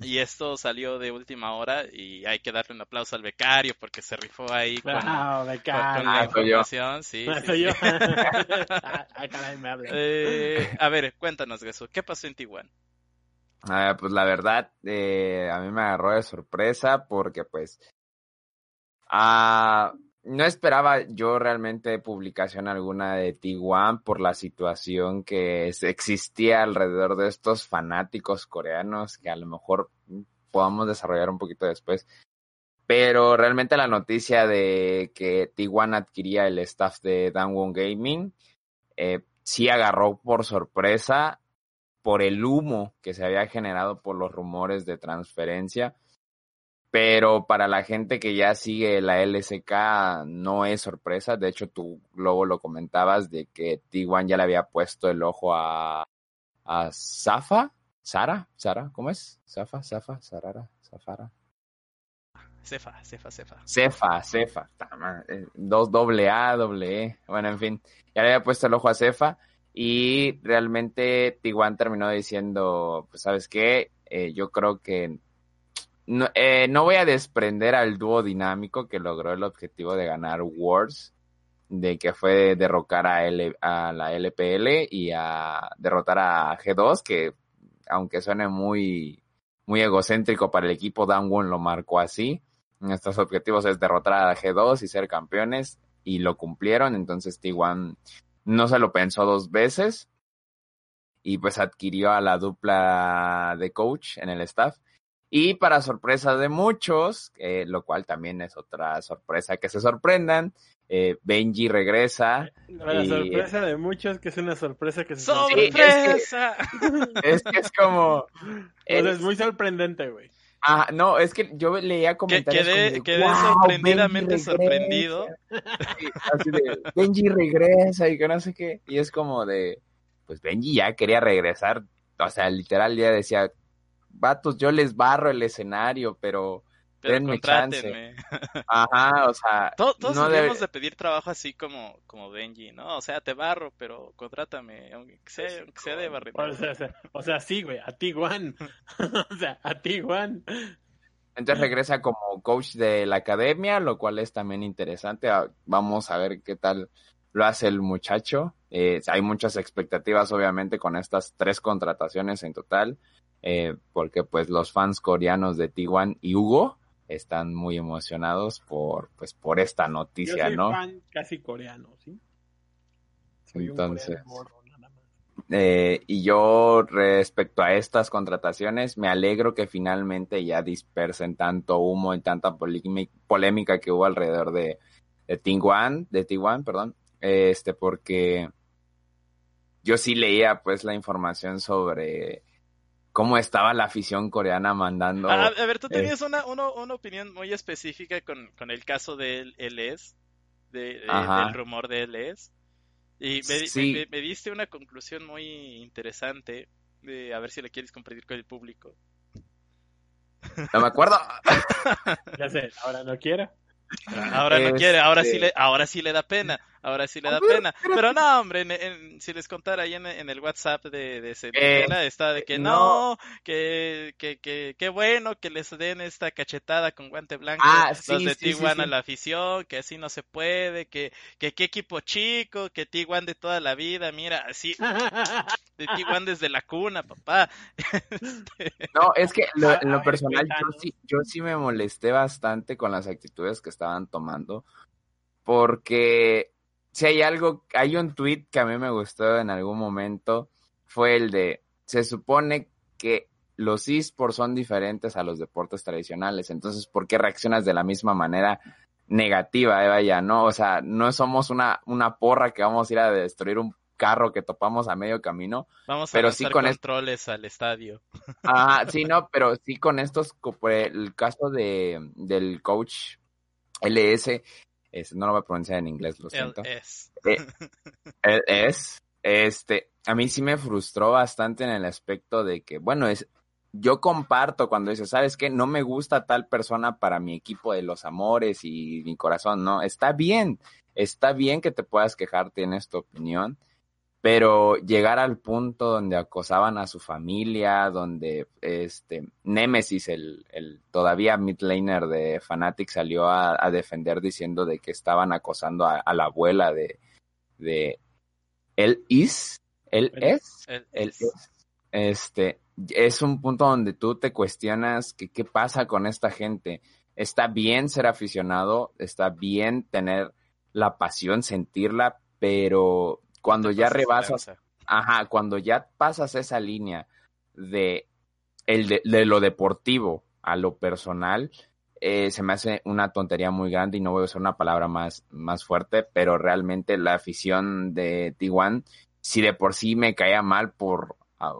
y esto salió de última hora y hay que darle un aplauso al becario porque se rifó ahí con, la ah, información. Sí, a ver, cuéntanos, eso. ¿Qué pasó en T1? Ah, pues la verdad, eh, a mí me agarró de sorpresa porque pues ah, no esperaba yo realmente publicación alguna de T1 por la situación que existía alrededor de estos fanáticos coreanos que a lo mejor podamos desarrollar un poquito después. Pero realmente la noticia de que T1 adquiría el staff de Dangwon Gaming eh, sí agarró por sorpresa por el humo que se había generado por los rumores de transferencia. Pero para la gente que ya sigue la LSK no es sorpresa. De hecho, tú luego lo comentabas de que T1 ya le había puesto el ojo a, a Zafa. ¿Sara? ¿Sara? ¿Cómo es? ¿Zafa? ¿Zafa? ¿Sarara? ¿Zafara? Cefa, Cefa, Cefa. Cefa, Cefa. Dos doble A, doble E. Bueno, en fin. Ya le había puesto el ojo a Cefa. Y realmente Tiguan terminó diciendo, pues sabes qué, eh, yo creo que no, eh, no, voy a desprender al dúo dinámico que logró el objetivo de ganar Wars, de que fue derrocar a, a la LPL y a derrotar a G2, que aunque suene muy, muy egocéntrico para el equipo, Dan lo marcó así. Nuestros objetivos es derrotar a G2 y ser campeones, y lo cumplieron, entonces T1 no se lo pensó dos veces y pues adquirió a la dupla de coach en el staff. Y para sorpresa de muchos, eh, lo cual también es otra sorpresa que se sorprendan, eh, Benji regresa. La sorpresa de muchos, que es una sorpresa que se ¡Sorpresa! es, que, es, como... es muy sorprendente, güey. Ah, no, es que yo leía comentarios. Quedé, quedé sorprendidamente sorprendido. así de, Benji regresa y que no sé qué. Y es como de, pues Benji ya quería regresar. O sea, literal ya decía, vatos, yo les barro el escenario, pero denme chance. Ajá, o sea. Todos, no debemos de pedir trabajo así como, como Benji, ¿no? O sea, te barro, pero contrátame, aunque sea, aunque sea de barrio. O sea, sí, güey, a ti, Juan. o sea, a ti, Juan. Entonces regresa como coach de la academia, lo cual es también interesante. Ah, vamos a ver qué tal lo hace el muchacho. Eh, hay muchas expectativas, obviamente, con estas tres contrataciones en total, eh, porque pues los fans coreanos de T1 y Hugo están muy emocionados por, pues, por esta noticia, Yo soy ¿no? fan casi coreano, ¿sí? Soy Entonces. Eh, y yo respecto a estas contrataciones, me alegro que finalmente ya dispersen tanto humo y tanta polémi- polémica que hubo alrededor de, de Tijuana, de Tijuana, perdón, este, porque yo sí leía pues la información sobre cómo estaba la afición coreana mandando. A, a ver, tú eh, tenías una, una, una opinión muy específica con, con el caso de LS, de, de- del rumor de LS. Y me, di- Sí. me- me diste una conclusión muy interesante. De, a ver si la quieres compartir con el público. No me acuerdo. Ya sé, ahora no quiero. Ahora no quiere, ahora sí Este- le, ahora sí le da pena, ahora sí le da pena. Pero no, hombre, en- en- si les contara ahí en, en el WhatsApp de, de Centinela, está de que no, no. que, que, que, que bueno que les den esta cachetada con guante blanco Ah, los sí, de sí, Tijuana sí. la afición, que así no se puede, que, que qué equipo chico, que Tijuana de toda la vida, mira, así, de Tijuana desde la cuna, papá. No, es que lo- A- en lo personal yo sí, yo sí me molesté bastante con las actitudes que estaban tomando, porque si hay algo, hay un tweet que a mí me gustó en algún momento, fue el de, se supone que los esports son diferentes a los deportes tradicionales, entonces, ¿por qué reaccionas de la misma manera negativa, eh, vaya, no? O sea, no somos una, una porra que vamos a ir a destruir un carro que topamos a medio camino, Vamos a Pero sí con es- controles al estadio. Ajá, sí, no, pero sí con estos, el caso de, del coach LS, es, no lo voy a pronunciar en inglés, lo siento. LS. Él es, este, a mí sí me frustró bastante en el aspecto de que, bueno, es, yo comparto cuando dice, ¿sabes qué? No me gusta tal persona para mi equipo de los amores y mi corazón, no, está bien, está bien que te puedas quejar, tienes tu opinión, pero llegar al punto donde acosaban a su familia, donde este Nemesis, el, el todavía mid laner de Fnatic, salió a, a defender diciendo de que estaban acosando a, a la abuela de, de él is, él es, él es. es, este, es un punto donde tú te cuestionas que qué pasa con esta gente. Está bien ser aficionado, está bien tener la pasión, sentirla, pero cuando ya rebasas, ajá, cuando ya pasas esa línea de, el de, de lo deportivo a lo personal, eh, se me hace una tontería muy grande y no voy a usar una palabra más, más fuerte, pero realmente la afición de Tijuana, si de por sí me caía mal por... A,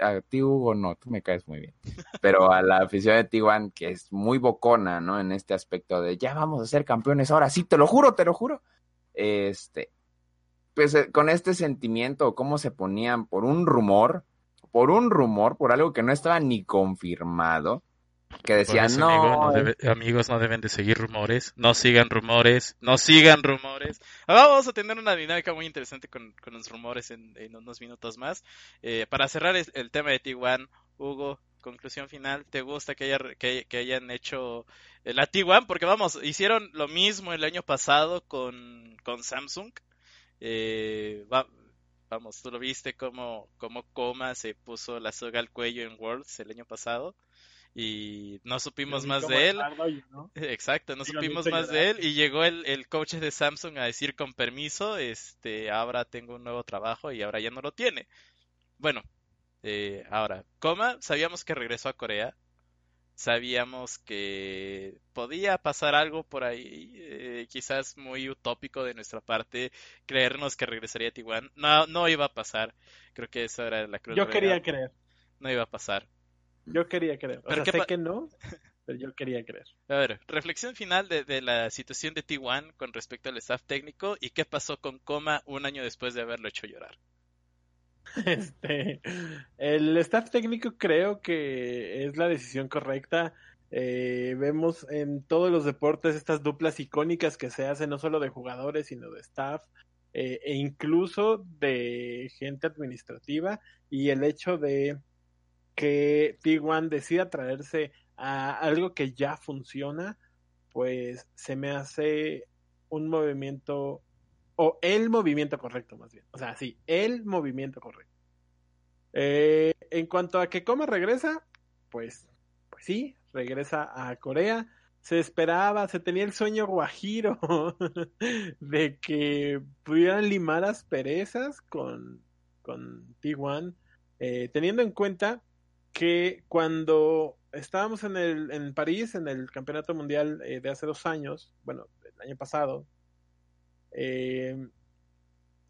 a ti, Hugo, no, tú me caes muy bien. Pero a la afición de Tijuana, que es muy bocona, ¿no? En este aspecto de ya vamos a ser campeones ahora, sí, te lo juro, te lo juro. Este, pues eh, con este sentimiento, cómo se ponían por un rumor, por un rumor, por algo que no estaba ni confirmado, que decían, eso, no, amigo, no debe- amigos, no deben de seguir rumores, no sigan rumores, no sigan rumores. Ahora vamos a tener una dinámica muy interesante con, con los rumores en, en unos minutos más. Eh, para cerrar el tema de T1, Hugo, conclusión final, ¿te gusta que, haya, que, que hayan hecho eh, la T1? Porque vamos, hicieron lo mismo el año pasado con, con Samsung. Eh, va- vamos, tú lo viste como, como Coma se puso la soga al cuello en Worlds el año pasado y no supimos más cómo de él. estaba yo, ¿no? Exacto, no supimos más de él y llegó el, el coach de Samsung a decir con permiso, este, ahora tengo un nuevo trabajo y ahora ya no lo tiene. Bueno, eh, ahora, Coma, sabíamos que regresó a Corea, sabíamos que podía pasar algo por ahí, eh, quizás muy utópico de nuestra parte, creernos que regresaría a Tijuana. No, no iba a pasar, creo que esa era la cruz Yo quería creer, No iba a pasar. yo quería creer. O Pero sea, sé que no, pero yo quería creer. A ver, reflexión final de, de la situación de T1 con respecto al staff técnico y qué pasó con Coma un año después de haberlo hecho llorar. Este, el staff técnico creo que es la decisión correcta. Eh, vemos en todos los deportes estas duplas icónicas que se hacen no solo de jugadores, sino de staff eh, e incluso de gente administrativa. Y el hecho de que T1 decida traerse a algo que ya funciona, pues se me hace un movimiento o el movimiento correcto más bien. O sea, sí, el movimiento correcto. Eh, en cuanto a que Coma regresa, pues, pues sí, regresa a Corea. Se esperaba, se tenía el sueño guajiro de que pudieran limar asperezas con, con T1, eh, teniendo en cuenta que cuando estábamos en, el, en París, en el Campeonato Mundial eh, de hace dos años, bueno, el año pasado,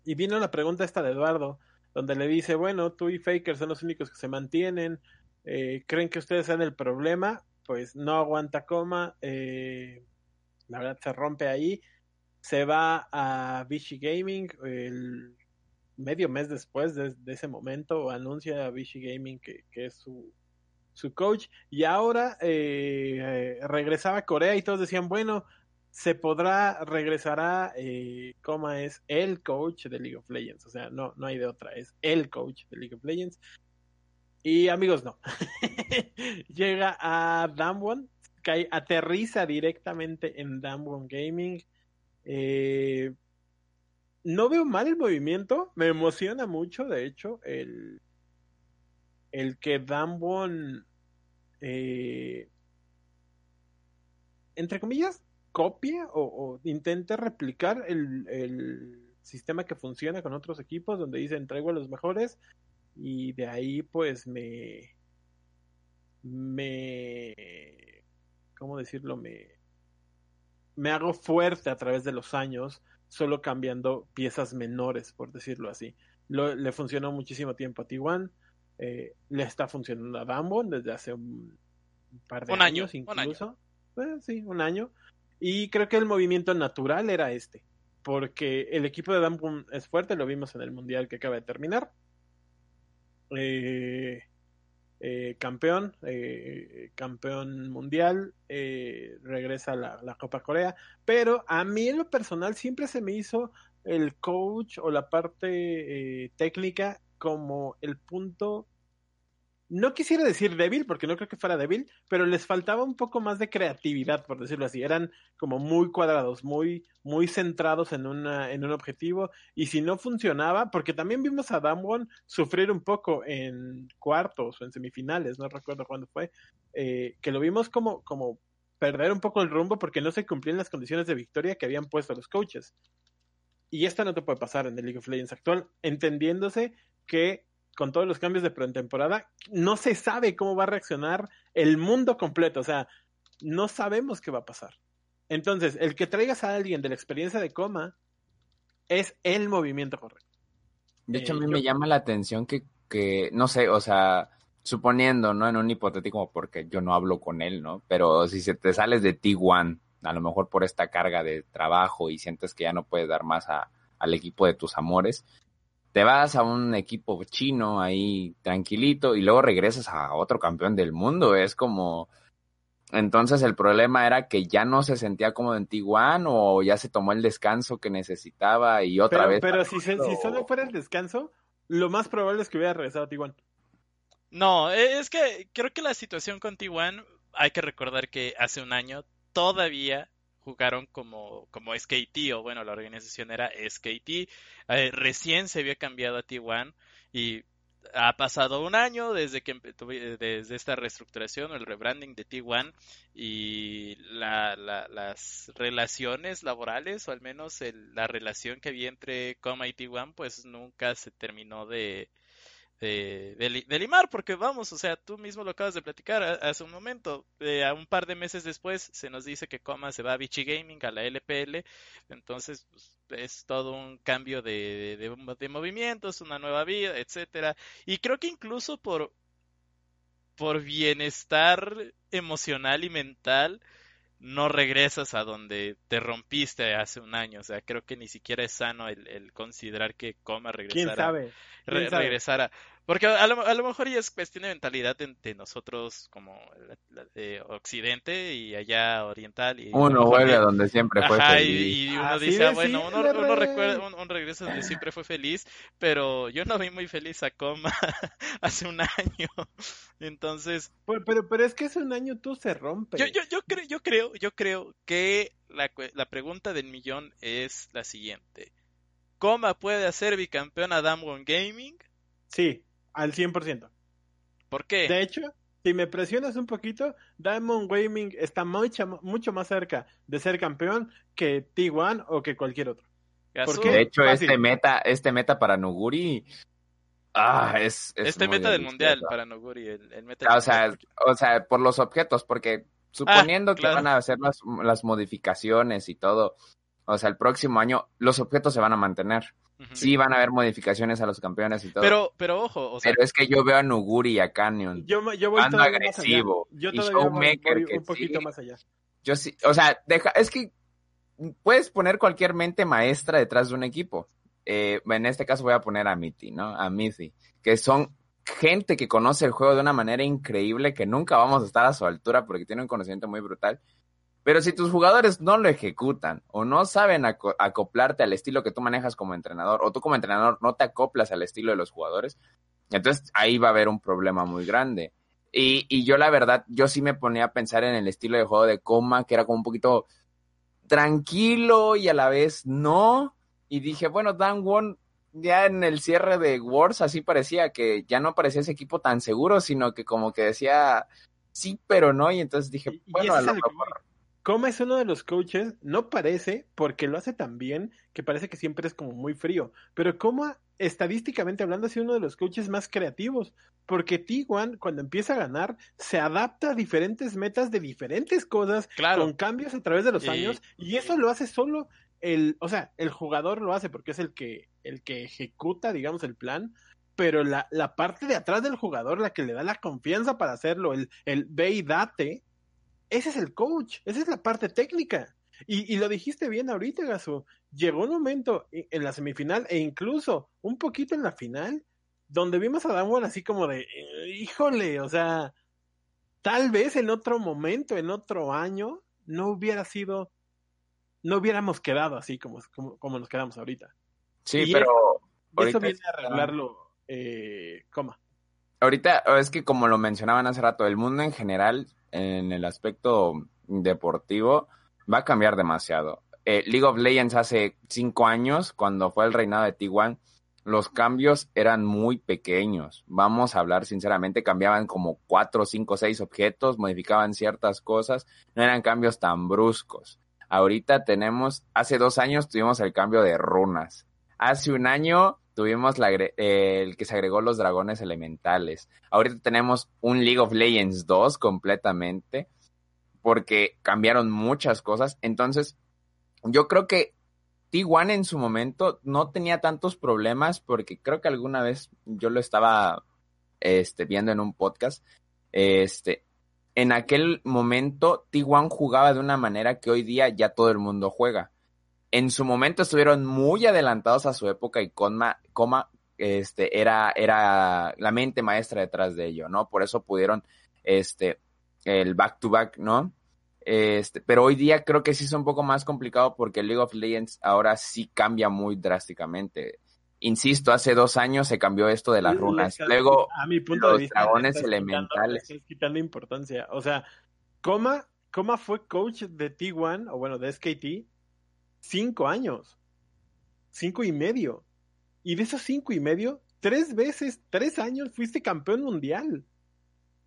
y vino la pregunta esta de Eduardo, donde le dice, bueno, tú y Faker son los únicos que se mantienen, eh, creen que ustedes sean el problema, pues no aguanta coma, eh, la verdad se rompe ahí, se va a Vichy Gaming, el medio mes después de, ese momento anuncia a Vichy Gaming que, es su, su, coach y ahora eh, regresaba a Corea y todos decían, bueno, se podrá, regresará, eh, coma es el coach de League of Legends, o sea, no, no hay de otra, es el coach de League of Legends. Y amigos, no. Llega a Damwon, cae, aterriza directamente en Damwon Gaming. Eh, no veo mal el movimiento, me emociona mucho, de hecho, el, el que Damwon, eh, entre comillas, copie o, intente replicar el, sistema que funciona con otros equipos, donde dice entrego a los mejores y de ahí pues me me cómo decirlo me me hago fuerte a través de los años solo cambiando piezas menores por decirlo así. Le funcionó muchísimo tiempo a T1 eh, le está funcionando a Dambon desde hace un, par de años incluso. Eh, sí un año y creo que el movimiento natural era este, porque el equipo de Dampum es fuerte, lo vimos en el Mundial que acaba de terminar. Eh, eh, campeón, eh, campeón mundial, regresa a la, la, Copa Corea, pero a mí en lo personal siempre se me hizo el coach o la parte técnica como el punto no quisiera decir débil, porque no creo que fuera débil, pero les faltaba un poco más de creatividad, por decirlo así. Eran como muy cuadrados, muy, muy centrados en, una, en un objetivo. Y si no funcionaba, porque también vimos a Damwon sufrir un poco en cuartos o en semifinales, no recuerdo cuándo fue, eh, que lo vimos como, como perder un poco el rumbo porque no se cumplían las condiciones de victoria que habían puesto los coaches. Y esto no te puede pasar en el League of Legends actual, entendiéndose que con todos los cambios de pretemporada, no se sabe cómo va a reaccionar el mundo completo, o sea, no sabemos qué va a pasar. Entonces, el que traigas a alguien de la experiencia de coma es el movimiento correcto. De hecho, a mí eh, me llama la atención que, que, no sé, o sea, suponiendo, ¿no? En un hipotético, porque yo no hablo con él, ¿no? Pero si se te sales de T1, a lo mejor por esta carga de trabajo y sientes que ya no puedes dar más a, al equipo de tus amores, te vas a un equipo chino ahí tranquilito y luego regresas a otro campeón del mundo. Es como... Entonces el problema era que ya no se sentía como en Tijuana o ya se tomó el descanso que necesitaba y otra vez... Pero si, si solo fuera el descanso, lo más probable es que hubiera regresado a Tijuana. No, e, es que creo que la situación con Tijuana, hay que recordar que hace un año todavía jugaron como, como SKT, o bueno, la organización era SKT. Eh, recién se había cambiado a T1 y ha pasado un año desde que desde esta reestructuración o el rebranding de T1 y las relaciones laborales o al menos la relación que había entre Coma y T1 pues nunca se terminó de, de, de, limar, porque vamos, o sea, tú mismo lo acabas de platicar hace un momento, eh, a un par de meses después se nos dice que Coma se va a Vichy Gaming, a la LPL, entonces pues, es todo un cambio de, de, movimientos, una nueva vida, etcétera, y creo que incluso por, por bienestar emocional y mental, no regresas a donde te rompiste hace un año. O sea, creo que ni siquiera es sano el, considerar que Coma regresara. ¿Quién sabe? regresara. Porque a lo, a lo, mejor ya es cuestión de mentalidad de, nosotros como de Occidente y allá Oriental. Y uno vuelve a donde siempre fue feliz. Y, uno dice, ah, bueno, uno, uno, recuerda, un, regreso donde siempre fue feliz, pero yo no vi muy feliz a Coma hace un año. Entonces... Pero, pero, es que hace un año tú se rompe. Yo, yo, yo, creo, yo, creo, yo creo que la, la pregunta del millón es la siguiente. ¿Coma puede hacer bicampeón a Damwon Gaming? Sí, al 100%. ¿Por qué? De hecho, si me presionas un poquito, Diamond Gaming está mucho, mucho más cerca de ser campeón que T1 o que cualquier otro. De hecho, este meta, este meta para Nuguri Ah, es, este meta del mundial para Noguri, el, meta ah, o, sea, o sea, por los objetos, porque suponiendo ah, que van a hacer las, las, modificaciones y todo, o sea, el próximo año los objetos se van a mantener. Sí van a haber modificaciones a los campeones y todo. Pero, pero ojo, o sea, pero es que yo veo a Nuguri y a Canyon. Yo, yo voy agresivo. Yo y Showmaker un poquito más allá. Yo sí, o sea, deja, es que puedes poner cualquier mente maestra detrás de un equipo. Eh, en este caso voy a poner a Mitty, ¿no? A Mithy, que son gente que conoce el juego de una manera increíble que nunca vamos a estar a su altura porque tiene un conocimiento muy brutal. Pero si tus jugadores no lo ejecutan o no saben acoplarte al estilo que tú manejas como entrenador o tú como entrenador no te acoplas al estilo de los jugadores, entonces ahí va a haber un problema muy grande. Y, y yo la verdad, yo sí me ponía a pensar en el estilo de juego de Coma, que era como un poquito tranquilo y a la vez no. Y dije, bueno, Dan Won ya en el cierre de Wars así parecía que ya no parecía ese equipo tan seguro, sino que como que decía sí, pero no. Y entonces dije, bueno, a lo mejor... Coma es uno de los coaches, no parece, porque lo hace tan bien, que parece que siempre es como muy frío, pero Coma, estadísticamente hablando, ha sido uno de los coaches más creativos, porque T1, cuando empieza a ganar, se adapta a diferentes metas de diferentes cosas, con cambios a través de los años, y eso lo hace solo el, o sea, el jugador lo hace porque es el que, el que ejecuta, digamos, el plan, pero la, la parte de atrás del jugador, la que le da la confianza para hacerlo, el, el ve y date, ese es el coach, esa es la parte técnica. Y, y lo dijiste bien ahorita, Gaso. Llegó un momento en la semifinal e incluso un poquito en la final donde vimos a Damwon así como de, híjole, o sea, tal vez en otro momento, en otro año, no hubiera sido no hubiéramos quedado así como, como, nos quedamos ahorita. Sí, pero... Eso, viene a arreglarlo, eh, coma. Ahorita, es que como lo mencionaban hace rato, el mundo en general, en el aspecto deportivo, va a cambiar demasiado. Eh, League of Legends hace cinco años, cuando fue el reinado de T1, los cambios eran muy pequeños. Vamos a hablar sinceramente, cambiaban como cuatro, cinco, seis objetos, modificaban ciertas cosas, no eran cambios tan bruscos. Ahorita tenemos, hace dos años tuvimos el cambio de runas. Hace un año tuvimos la, el que se agregó los dragones elementales. Ahorita tenemos un League of Legends 2 completamente porque cambiaron muchas cosas. Entonces, yo creo que T1 en su momento no tenía tantos problemas porque creo que alguna vez yo lo estaba este, viendo en un podcast. Este, en aquel momento T1 jugaba de una manera que hoy día ya todo el mundo juega. En su momento estuvieron muy adelantados a su época y Coma, Coma este, era, era la mente maestra detrás de ello, ¿no? Por eso pudieron, este, el back to back, ¿no? Este, pero hoy día creo que sí es un poco más complicado porque League of Legends ahora sí cambia muy drásticamente insisto, hace dos años se cambió esto de las runas. Luego, a mi punto los de vista, dragones elementales. Estás quitando importancia. O sea, Coma, Coma fue coach de T1, o bueno, de SKT, cinco años. Cinco y medio. Y de esos cinco y medio, tres veces, tres años fuiste campeón mundial.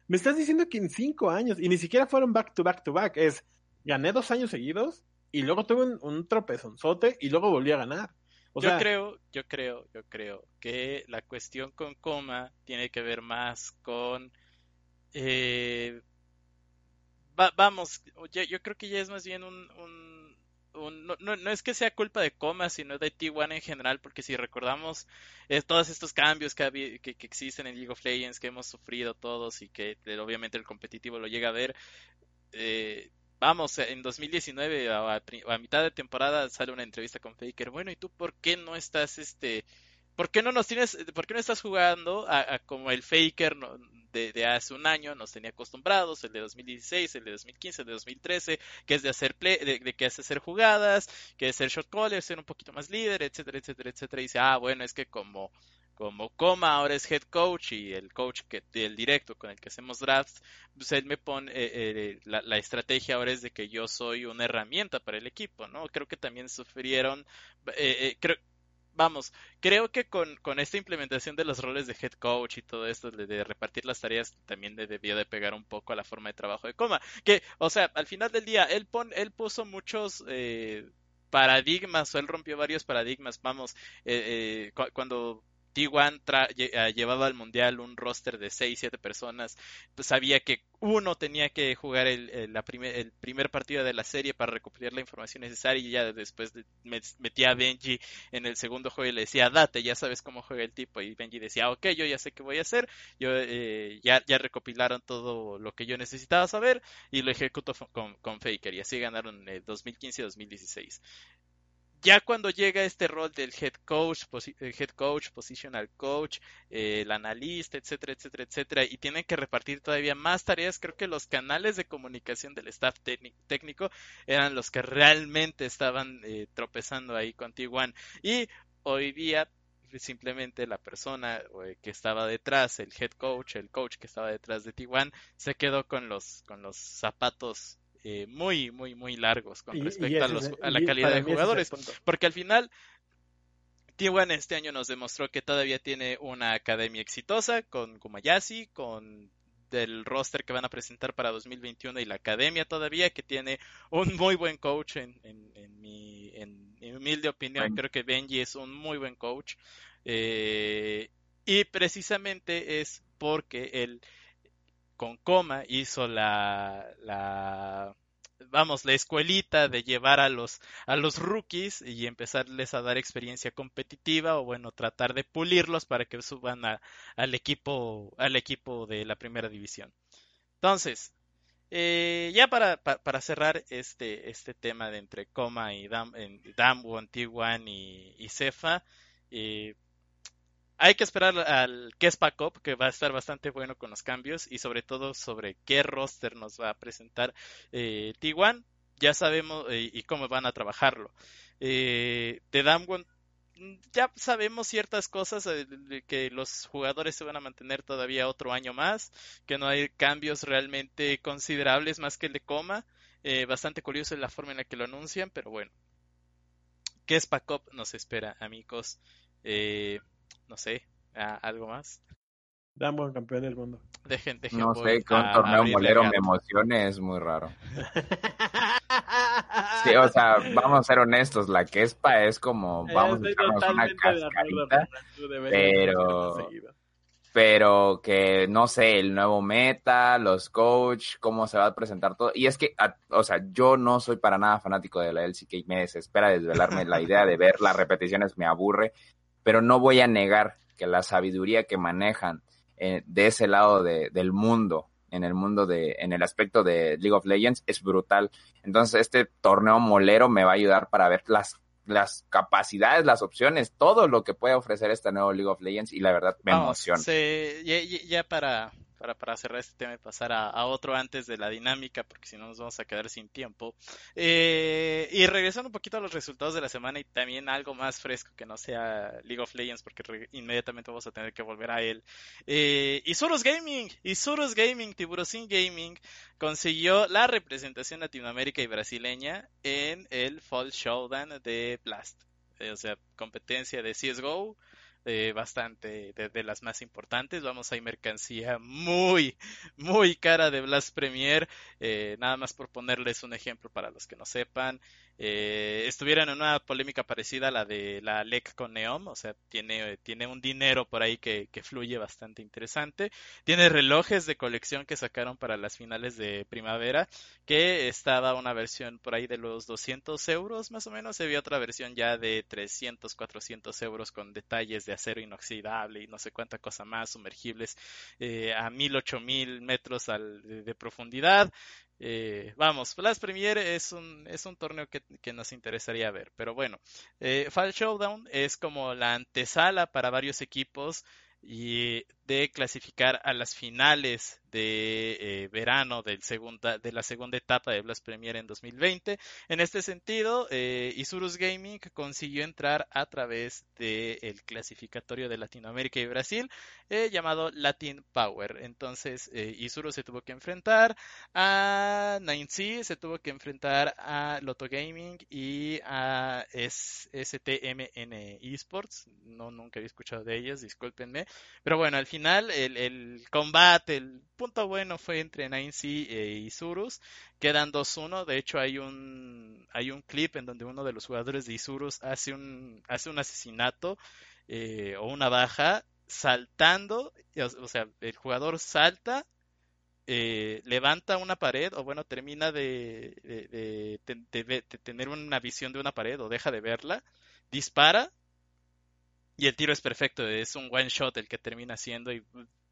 Me estás diciendo que en cinco años, y ni siquiera fueron back to back to back, es gané dos años seguidos y luego tuve un, un tropezonzote y luego volví a ganar yo creo, yo creo, yo creo que la cuestión con coma tiene que ver más con eh, vamos, yo, creo que ya es más bien un, no, no, es que sea culpa de coma, sino de T1 en general, porque si recordamos eh, todos estos cambios que, que, existen en League of Legends, que hemos sufrido todos y que eh, obviamente el competitivo lo llega a ver, eh, vamos, en 2019 a, a, mitad de temporada sale una entrevista con Faker. Bueno, ¿y tú por qué no estás, este, por qué no nos tienes, por qué no estás jugando a, como el Faker de, hace un año nos tenía acostumbrados, el de 2016, el de 2015, el de 2013, que es de hacer play, de, que es hacer jugadas, que es ser shot caller, ser un poquito más líder, etcétera, etcétera, etcétera. Dice, ah, bueno, es que como como Coma ahora es head coach y el coach que el directo con el que hacemos drafts, pues él me pone eh, eh, la, estrategia ahora es de que yo soy una herramienta para el equipo, ¿no? Creo que también sufrieron, eh, creo, vamos, creo que con, con, esta implementación de los roles de head coach y todo esto, de, repartir las tareas, también debió de pegar un poco a la forma de trabajo de Coma. Que, o sea, al final del día, él, pon, él puso muchos eh, paradigmas, o él rompió varios paradigmas, vamos, eh, eh, cuando T1 eh, llevaba al mundial un roster de 6, 7 personas, pues sabía que uno tenía que jugar el, la el, primer partido de la serie para recopilar la información necesaria y ya después metía a Benji en el segundo juego y le decía, date, ya sabes cómo juega el tipo. Y Benji decía, ok, yo ya sé qué voy a hacer, yo eh, ya, recopilaron todo lo que yo necesitaba saber y lo ejecuto con, Faker. Y así ganaron el 2015 y 2016 ya cuando llega este rol del head coach, head coach, positional coach, eh, el analista, etcétera, etcétera, etcétera, y tienen que repartir todavía más tareas, creo que los canales de comunicación del staff técnico eran los que realmente estaban eh, tropezando ahí con T1. Y hoy día simplemente la persona eh, que estaba detrás, el head coach, el coach que estaba detrás de T1, se quedó con los, con los zapatos eh, muy, muy, muy largos con respecto a, la calidad de jugadores. Porque al final, T1 este año nos demostró que todavía tiene una academia exitosa con Kumayashi, con del roster que van a presentar para 2021 y la academia todavía que tiene un muy buen coach en, en, mi, en, humilde opinión creo que Benji es un muy buen coach eh, y precisamente es porque él con coma hizo la, la vamos, la escuelita de llevar a los, a los rookies y empezarles a dar experiencia competitiva o bueno, tratar de pulirlos para que suban al equipo, al equipo de la primera división. Entonces, eh, ya para, para, cerrar este, este tema de entre Coma y Dam, Damwon, T1 y, y Cefa, eh, hay que esperar al Kespa Cup, que va a estar bastante bueno con los cambios y sobre todo sobre qué roster nos va a presentar eh, T1. Ya sabemos eh, y cómo van a trabajarlo. Eh, de Damwon ya sabemos ciertas cosas, eh, que los jugadores se van a mantener todavía otro año más, que no hay cambios realmente considerables más que el de coma. bastante curioso la forma en la que lo anuncian, pero bueno. ¿Qué es Nos espera, amigos. Eh, no sé, algo más. Damos campeón del mundo. Dejen, dejen no sé, que un torneo molero me emocione es muy raro. sí, o sea, vamos a ser honestos, la Kespa es como, eh, vamos a echarnos una cascarita, pero, pero que, no sé, el nuevo meta, los coach, cómo se va a presentar todo. Y es que, o sea, yo no soy para nada fanático de la LCK, me desespera desvelarme la idea de ver las repeticiones, me aburre pero no voy a negar que la sabiduría que manejan eh, de ese lado de, del mundo, en el mundo de, en el aspecto de League of Legends, es brutal. Entonces, este torneo molero me va a ayudar para ver las, las capacidades, las opciones, todo lo que puede ofrecer este nuevo League of Legends y la verdad me emociona. ya, para, para, para cerrar este tema y pasar a, otro antes de la dinámica, porque si no nos vamos a quedar sin tiempo. Eh, y regresando un poquito a los resultados de la semana y también algo más fresco que no sea League of Legends, porque inmediatamente vamos a tener que volver a él. Eh, Isurus Gaming, Isurus Gaming, Tiburosin Gaming consiguió la representación latinoamérica y brasileña en el Fall Showdown de Blast. Eh, o sea, competencia de CSGO eh, bastante de, las más importantes. Vamos, hay mercancía muy, muy cara de Blast Premier. Eh, nada más por ponerles un ejemplo para los que no sepan eh, en una polémica parecida a la de la LEC con Neom, o sea, tiene, tiene un dinero por ahí que, fluye bastante interesante. Tiene relojes de colección que sacaron para las finales de primavera, que estaba una versión por ahí de los 200 euros más o menos, se vio otra versión ya de 300, 400 euros con detalles de acero inoxidable y no sé cuánta cosa más, sumergibles eh, a mil, ocho mil metros al, de profundidad. Eh, vamos, Blast Premier es un, es un torneo que, nos interesaría ver. Pero bueno, eh, Fall Showdown es como la antesala para varios equipos y de clasificar a las finales de eh, verano del segunda, de la segunda etapa de Blast Premier en 2020. En este sentido, eh, Isurus Gaming consiguió entrar a través del clasificatorio de Latinoamérica y Brasil eh, llamado Latin Power. Entonces, Isurus se tuvo que enfrentar a 9C, se tuvo que enfrentar a Lotto Gaming y a STMN Esports. No, nunca había escuchado de ellos, discúlpenme. Pero bueno, al final el, el combate, el punto bueno fue entre Nainsi e Isurus, quedan 2-1, de hecho hay un hay un clip en donde uno de los jugadores de Isurus hace un hace un asesinato eh, o una baja saltando, o, sea, el jugador salta eh, levanta una pared o bueno termina de, de, tener una visión de una pared o deja de verla dispara y el tiro es perfecto es un one shot el que termina siendo y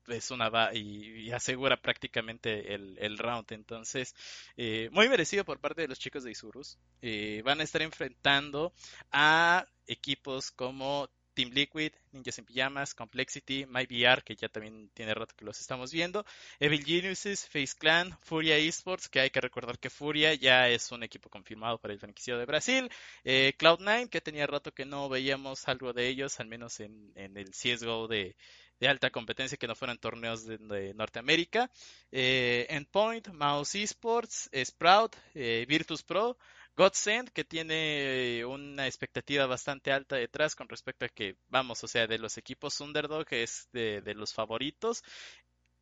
es una y, asegura prácticamente el, round. Entonces, eh, muy merecido por parte de los chicos de Isurus. Eh, van a estar enfrentando a equipos como Team Liquid, Ninjas en Pijamas, Complexity, MyVR, que ya también tiene rato que los estamos viendo, Evil Geniuses, Face Clan, Furia Esports, que hay que recordar que Furia ya es un equipo confirmado para el franquiciado de Brasil, eh, Cloud9, que tenía rato que no veíamos algo de ellos, al menos en, el CSGO de, de alta competencia que no fueran torneos de, Norteamérica. Eh, Endpoint, Mouse Esports, Sprout, eh, Virtus Pro, Godsend, que tiene una expectativa bastante alta detrás con respecto a que, vamos, o sea, de los equipos Underdog es de, los favoritos.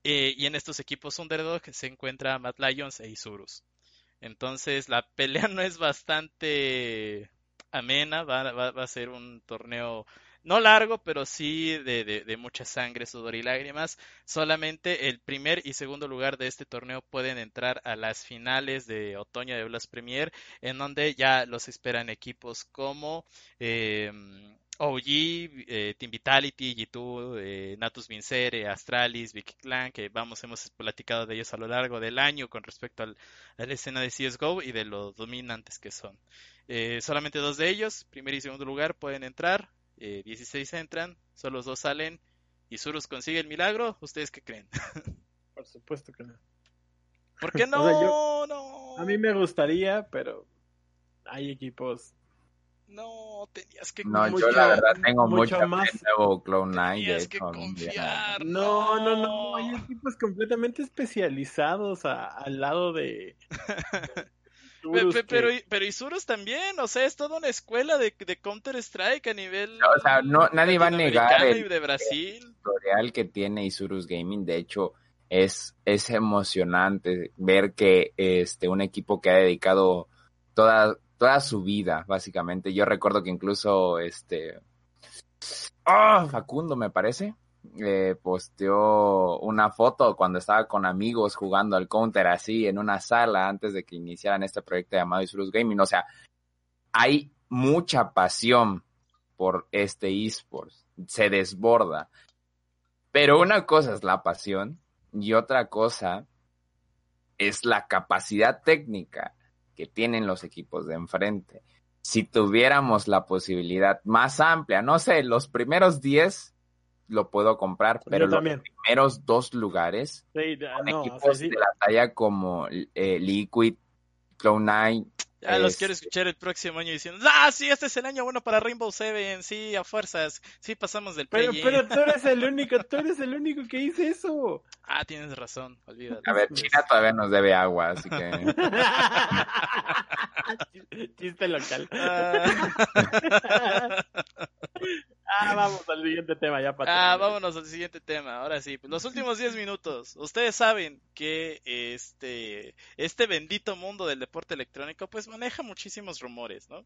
Eh, y en estos equipos Underdog se encuentra Mad Lions e Isurus. Entonces la pelea no es bastante amena, va, va, va a ser un torneo no largo, pero sí de, mucha sangre, sudor y lágrimas. Solamente el primer y segundo lugar de este torneo pueden entrar a las finales de otoño de Blast Premier, en donde ya los esperan equipos como eh, OG, eh, Team Vitality, G2, eh, Natus Vincere, Astralis, Vicky Clan, que vamos, hemos platicado de ellos a lo largo del año con respecto al, a la escena de CSGO y de lo dominantes que son. Eh, solamente dos de ellos, primer y segundo lugar, pueden entrar. 16 eh, entran, solo dos salen y Surus consigue el milagro. ¿Ustedes qué creen? Por supuesto que no. ¿Por qué no? no. A mí me gustaría, pero hay equipos. No, tenías que No, yo la verdad tengo mucho, más nuevo Clone Tenías que confiar. No, no, no, Hay equipos completamente especializados al lado de, pero, pero Isurus también, o sea, es toda una escuela de, de Counter-Strike a nivel. o sea, no, nadie va a negar el, de Brasil. tutorial que tiene Isurus Gaming. De hecho, es, es emocionante ver que este un equipo que ha dedicado toda, toda su vida, básicamente. Yo recuerdo que incluso este. ¡Ah! Facundo, me parece eh, posteó una foto cuando estaba con amigos jugando al counter así en una sala antes de que iniciaran este proyecto llamado Isurus Gaming. O sea, hay mucha pasión por este esports, se desborda. Pero una cosa es la pasión y otra cosa es la capacidad técnica que tienen los equipos de enfrente. Si tuviéramos la posibilidad más amplia, no sé, los primeros 10 lo puedo comprar, pero los primeros dos lugares equipos de la talla como eh, Liquid, Cloud9. Ya los quiero escuchar el próximo año diciendo, ah, sí, este es el año bueno para Rainbow Seven, sí, a fuerzas, sí, pasamos del Pero, pero tú eres el único, tú eres el único que dice eso. Ah, tienes razón, olvídate. A ver, China todavía nos debe agua, así que... Chiste local. Ah. Ah, vamos al siguiente tema ya para Ah, vámonos al siguiente tema. Ahora sí, pues, los últimos 10 minutos. Ustedes saben que este este bendito mundo del deporte electrónico pues maneja muchísimos rumores, ¿no?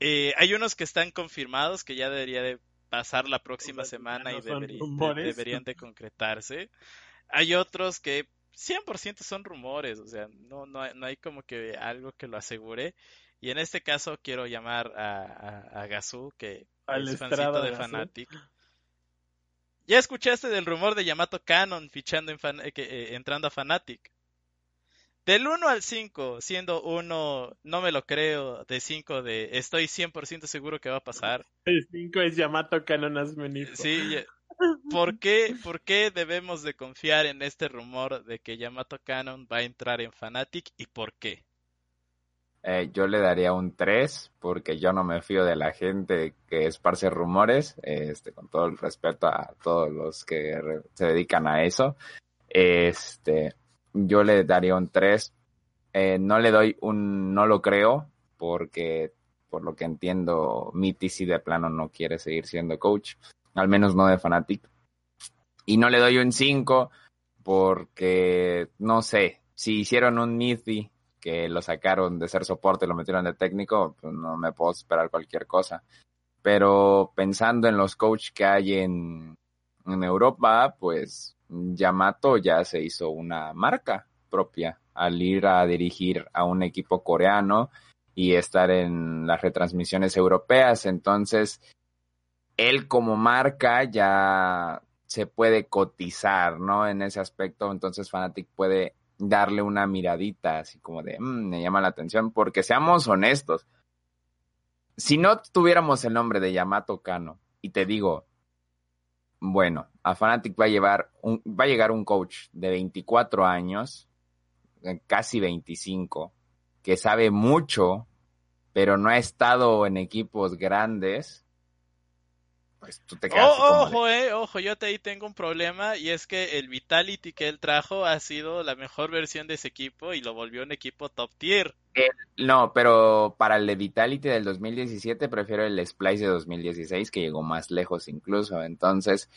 Eh, hay unos que están confirmados que ya debería de pasar la próxima semana y deberían de concretarse. Hay otros que 100% son rumores, o sea, no, no, no hay como que algo que lo asegure. Y en este caso quiero llamar a, a, a Gazú, que es fancito de Fanatic. ¿Ya escuchaste del rumor de Yamato Canon fichando en eh, eh, entrando a Fanatic? Del 1 al 5, siendo 1, no me lo creo, de 5 de estoy 100% seguro que va a pasar. El 5 es Yamato Canon Asmenifo. Sí, ¿por qué, ¿por qué debemos de confiar en este rumor de que Yamato Canon va a entrar en Fnatic y por qué? Eh, yo le daría un 3 porque yo no me fío de la gente que esparce rumores, este, con todo el respeto a todos los que se dedican a eso. Este, yo le daría un 3. Eh, no le doy un no lo creo porque por lo que entiendo Mitty si de plano no quiere seguir siendo coach, al menos no de Fanatic. Y no le doy un 5 porque no sé, si hicieron un Mithy que lo sacaron de ser soporte y lo metieron de técnico, pues no me puedo esperar cualquier cosa. Pero pensando en los coaches que hay en, en Europa, pues Yamato ya se hizo una marca propia al ir a dirigir a un equipo coreano y estar en las retransmisiones europeas. Entonces, él como marca ya se puede cotizar, ¿no? En ese aspecto, entonces Fanatic puede darle una miradita, así como de, mm, me llama la atención, porque seamos honestos, si no tuviéramos el nombre de Yamato Kano, y te digo, bueno, a Fanatic va a llevar un, va a llegar un coach de 24 años, eh, casi 25, que sabe mucho, pero no ha estado en equipos grandes, pues tú te quedas oh, ojo, eh, ojo, yo te ahí tengo un problema y es que el Vitality que él trajo ha sido la mejor versión de ese equipo y lo volvió un equipo top tier. no, pero para el de Vitality del 2017 prefiero el Splice de 2016 que llegó más lejos incluso. Entonces,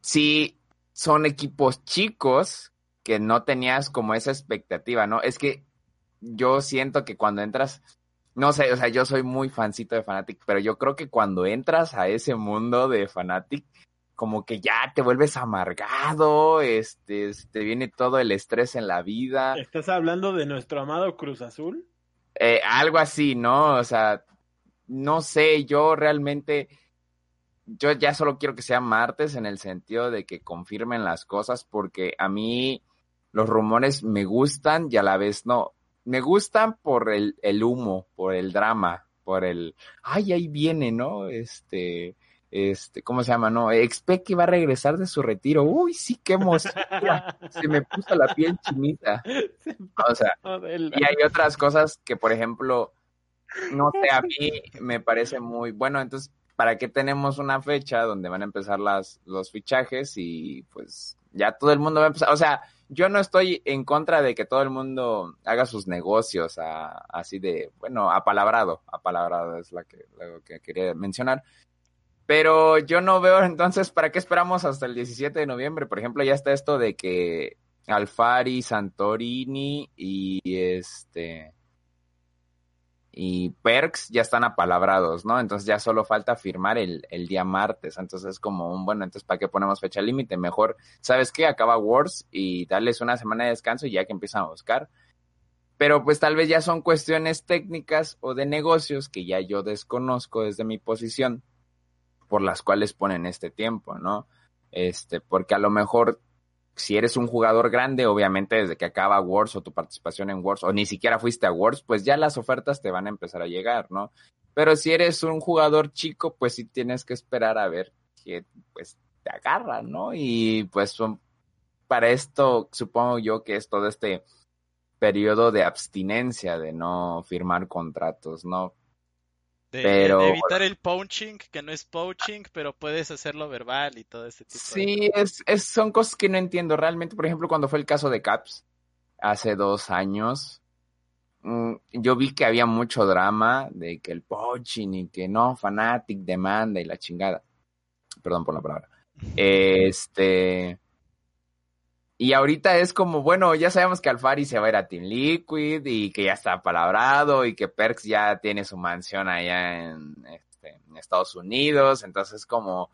sí, son equipos chicos que no tenías como esa expectativa, ¿no? Es que yo siento que cuando entras no sé, o sea, yo soy muy fancito de Fanatic, pero yo creo que cuando entras a ese mundo de Fanatic, como que ya te vuelves amargado, este, te viene todo el estrés en la vida. ¿Estás hablando de nuestro amado Cruz Azul? Eh, algo así, ¿no? O sea, no sé, yo realmente, yo ya solo quiero que sea martes en el sentido de que confirmen las cosas, porque a mí los rumores me gustan y a la vez no me gustan por el, el humo, por el drama, por el, ay, ahí viene, ¿no? Este, este, ¿cómo se llama? No, que va a regresar de su retiro. Uy, sí, qué emoción. se me puso la piel chinita. O sea, y hay otras cosas que, por ejemplo, no sé, a mí me parece muy bueno. Entonces, ¿para qué tenemos una fecha donde van a empezar las, los fichajes y pues ya todo el mundo va a empezar? O sea, yo no estoy en contra de que todo el mundo haga sus negocios así de, bueno, apalabrado, apalabrado es la lo que quería mencionar. Pero yo no veo entonces, ¿para qué esperamos hasta el 17 de noviembre? Por ejemplo, ya está esto de que Alfari, Santorini y este y Perks ya están apalabrados, ¿no? Entonces ya solo falta firmar el, el día martes. Entonces es como un, bueno, entonces ¿para qué ponemos fecha límite? Mejor, ¿sabes qué? Acaba Wars y darles una semana de descanso y ya que empiezan a buscar. Pero pues tal vez ya son cuestiones técnicas o de negocios que ya yo desconozco desde mi posición por las cuales ponen este tiempo, ¿no? Este, porque a lo mejor si eres un jugador grande, obviamente desde que acaba Wars o tu participación en Wars, o ni siquiera fuiste a Wars, pues ya las ofertas te van a empezar a llegar, ¿no? Pero si eres un jugador chico, pues sí tienes que esperar a ver que pues te agarran, ¿no? Y pues son, para esto supongo yo que es todo este periodo de abstinencia de no firmar contratos, ¿no? De, evitar el poaching, que no es poaching, pero puedes hacerlo verbal y todo ese tipo sí, es, es, son cosas que no entiendo realmente. Por ejemplo, cuando fue el caso de Caps, hace dos años, mm, yo vi que había mucho drama de que el poaching y que no, Fanatic demanda y la chingada. Perdón por la palabra. Este y ahorita es como, bueno, ya sabemos que Alfari se va a ir a Team Liquid y que ya está palabrado y que Perks ya tiene su mansión allá en, este, en Estados Unidos. Entonces, como,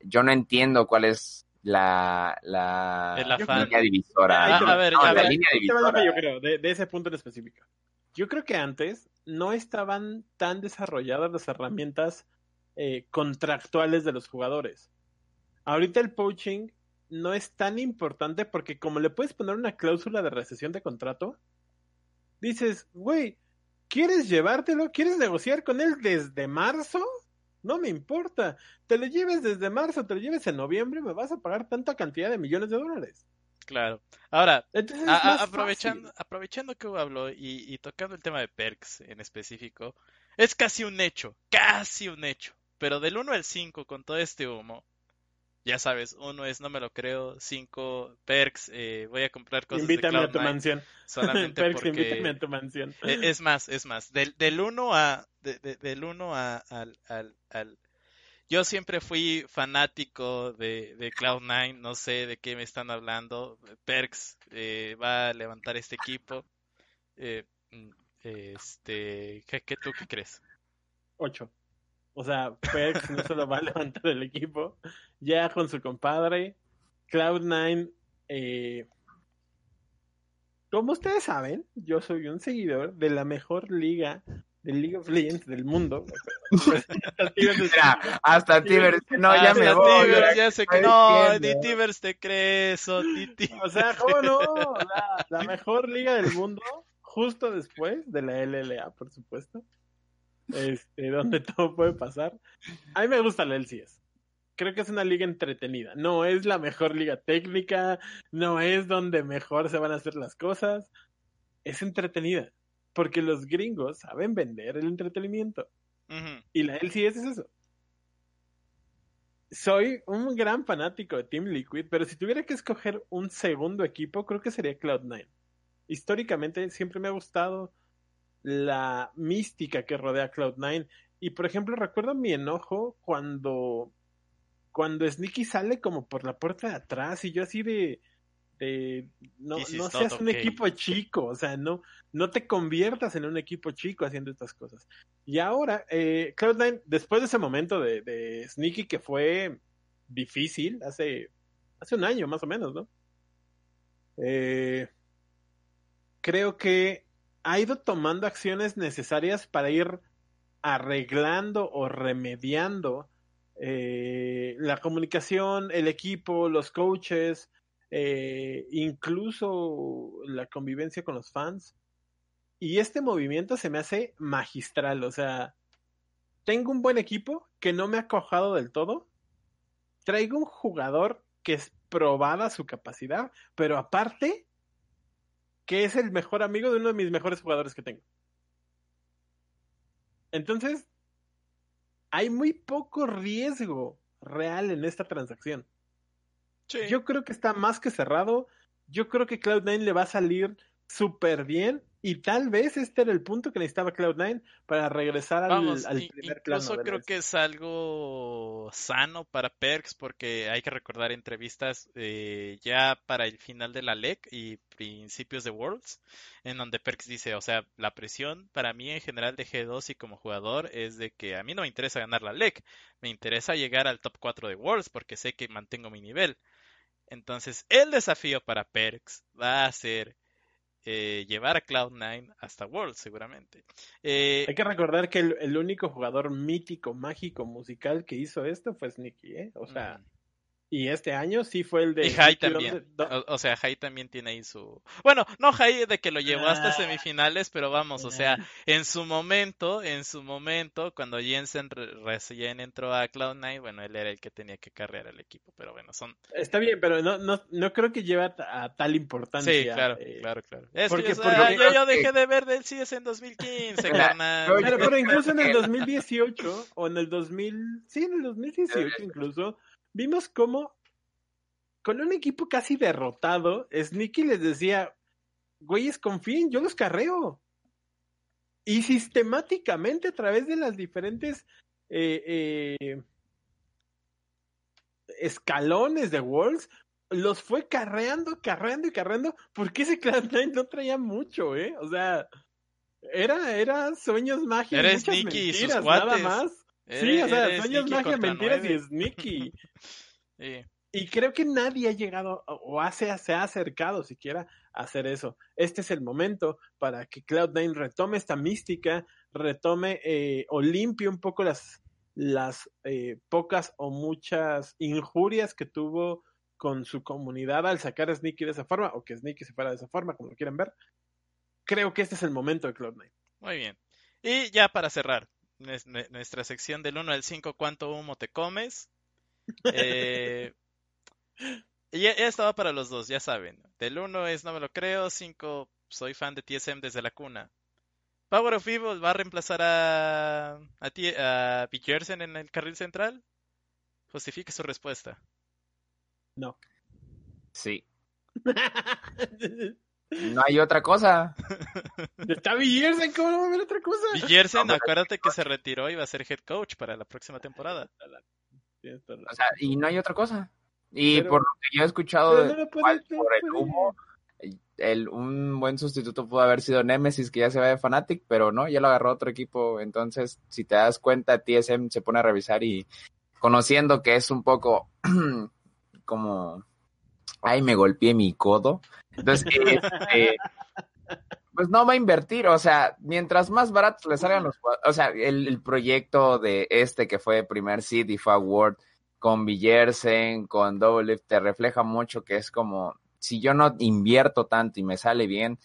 yo no entiendo cuál es la, la línea divisora. a ver, la línea divisora. Yo creo, de, de, ese punto en específico. Yo creo que antes no estaban tan desarrolladas las herramientas eh, contractuales de los jugadores. Ahorita el poaching no es tan importante porque como le puedes poner una cláusula de recesión de contrato, dices, güey, ¿quieres llevártelo? ¿Quieres negociar con él desde marzo? no me importa. Te lo lleves desde marzo, te lo lleves en noviembre, me vas a pagar tanta cantidad de millones de dólares. Claro. Ahora, a- a- aprovechando, fácil. aprovechando que Hugo habló y, y tocando el tema de perks en específico, es casi un hecho, casi un hecho. Pero del 1 al 5 con todo este humo, ya sabes, uno es no me lo creo, 5 perks, eh, voy a comprar cosas Invítame de a tu Cloud9 mansión. solamente Perks, porque... invítame a tu mansión. E- Es más, es más, del, del 1 a, de- de- del 1 a, al, al, al- Yo siempre fui fanático de, de Cloud9, no sé de qué me están hablando. Perks eh, va a levantar este equipo. Eh, mm, este, ¿qué, qué tú qué crees? 8. O sea, Perks no solo va a levantar el equipo, ya con su compadre, Cloud9, eh, como ustedes saben, yo soy un seguidor de la mejor liga de League of Legends del mundo. Mira, hasta Tiber dice, no, ya me voy. Ya sé que no, ni Tivers te crees, o O sea, ¿cómo no? La, la mejor liga del mundo, justo después de la LLA, por supuesto. Este, donde todo puede pasar. A mí me gusta la LCS. Creo que es una liga entretenida. No es la mejor liga técnica, no es donde mejor se van a hacer las cosas. Es entretenida. Porque los gringos saben vender el entretenimiento. Y la LCS es eso. Soy un gran fanático de Team Liquid, pero si tuviera que escoger un segundo equipo, creo que sería Cloud9. Históricamente siempre me ha gustado la mística que rodea a Cloud9. Y por ejemplo, recuerdo mi enojo cuando, cuando Sneaky sale como por la puerta de atrás y yo así de, de no, no seas un equipo chico, o sea, no, no te conviertas en un equipo chico haciendo estas cosas. Y ahora, eh, Cloud9, después de ese momento de, de Sneaky que fue difícil, hace, hace un año más o menos, ¿no? Eh, creo que ha ido tomando acciones necesarias para ir arreglando o remediando eh, la comunicación, el equipo, los coaches, eh, incluso la convivencia con los fans. Y este movimiento se me hace magistral, o sea, tengo un buen equipo que no me ha cojado del todo, traigo un jugador que es probada su capacidad, pero aparte que es el mejor amigo de uno de mis mejores jugadores que tengo. Entonces, hay muy poco riesgo real en esta transacción. Sí. Yo creo que está más que cerrado. Yo creo que Cloud9 le va a salir súper bien. Y tal vez este era el punto que necesitaba Cloud9 para regresar al, Vamos, al primer incluso creo que es algo sano para Perks porque hay que recordar entrevistas eh, ya para el final de la LEC y principios de Worlds, en donde Perks dice, o sea, la presión para mí en general de G2 y como jugador es de que a mí no me interesa ganar la LEC, me interesa llegar al top 4 de Worlds porque sé que mantengo mi nivel. Entonces, el desafío para Perks va a ser eh, llevar a Cloud9 hasta Worlds seguramente. Eh, Hay que recordar que el, el único jugador mítico, mágico, musical que hizo esto fue Sneaky, ¿eh? O sea. Y este año sí fue el de. Y Jai también. ¿dónde- dó- O, o sea, Jai también tiene ahí su... Bueno, no Jai de que lo llevó hasta Ah. semifinales, pero vamos, o sea, en su momento, en su momento, cuando Jensen re- recién entró a Cloud9, bueno, él era el que tenía que carrear al equipo, pero bueno, son... Está bien, pero no, no, no creo que lleve a, ta- a tal importancia. Sí, claro, eh, claro, claro. Es porque- que, o sea, porque- yo, yo dejé de ver del CS en 2015, Mira, carnal. Pero, pero incluso en el 2018 o en el 2000, sí, en el 2018 incluso, vimos cómo con un equipo casi derrotado, Sneaky les decía, güeyes, confíen, yo los carreo. Y sistemáticamente a través de las diferentes eh, eh, escalones de Worlds, los fue carreando, carreando y carreando, porque ese Cloud9 no traía mucho, ¿eh? O sea, era, era sueños magia, Era Sneaky y sus nada más. Sí, o sea, sueños, magia, mentiras nueve. y Sneaky. Sí. Y creo que nadie ha llegado o- hace, se ha acercado siquiera a hacer eso. Este es el momento para que Cloud9 retome esta mística, retome eh, o limpie un poco las, las eh, pocas o muchas injurias que tuvo con su comunidad al sacar a Sneaky de esa forma, o que Sneaky se fuera de esa forma, como lo quieren ver. Creo que este es el momento de Cloud9. Muy bien. Y ya para cerrar, nuestra sección del 1 al 5, ¿cuánto humo te comes? Eh, y estaba para los dos, ya saben. Del 1 es no me lo creo, 5 soy fan de TSM desde la cuna. Power of Evil va a reemplazar a, a, a en el carril central. Justifique su respuesta. No. Sí. No hay otra cosa. Está Villersen, ¿cómo no va a haber otra cosa? Villersen, acuérdate que se retiró y va a ser head coach para la próxima temporada. O sea, y no hay otra cosa. Y por lo que yo he escuchado por el humo, el, un buen sustituto pudo haber sido Nemesis, que ya se va de Fnatic, pero no, ya lo agarró otro equipo. Entonces, si te das cuenta, TSM se pone a revisar y conociendo que es un poco como, ay, me golpeé mi codo. Entonces, este, pues no va a invertir, o sea, mientras más baratos le salgan los o sea, el, proyecto de este que fue primer seed y fue award con Villersen, con Double te refleja mucho que es como si yo no invierto tanto y me sale bien,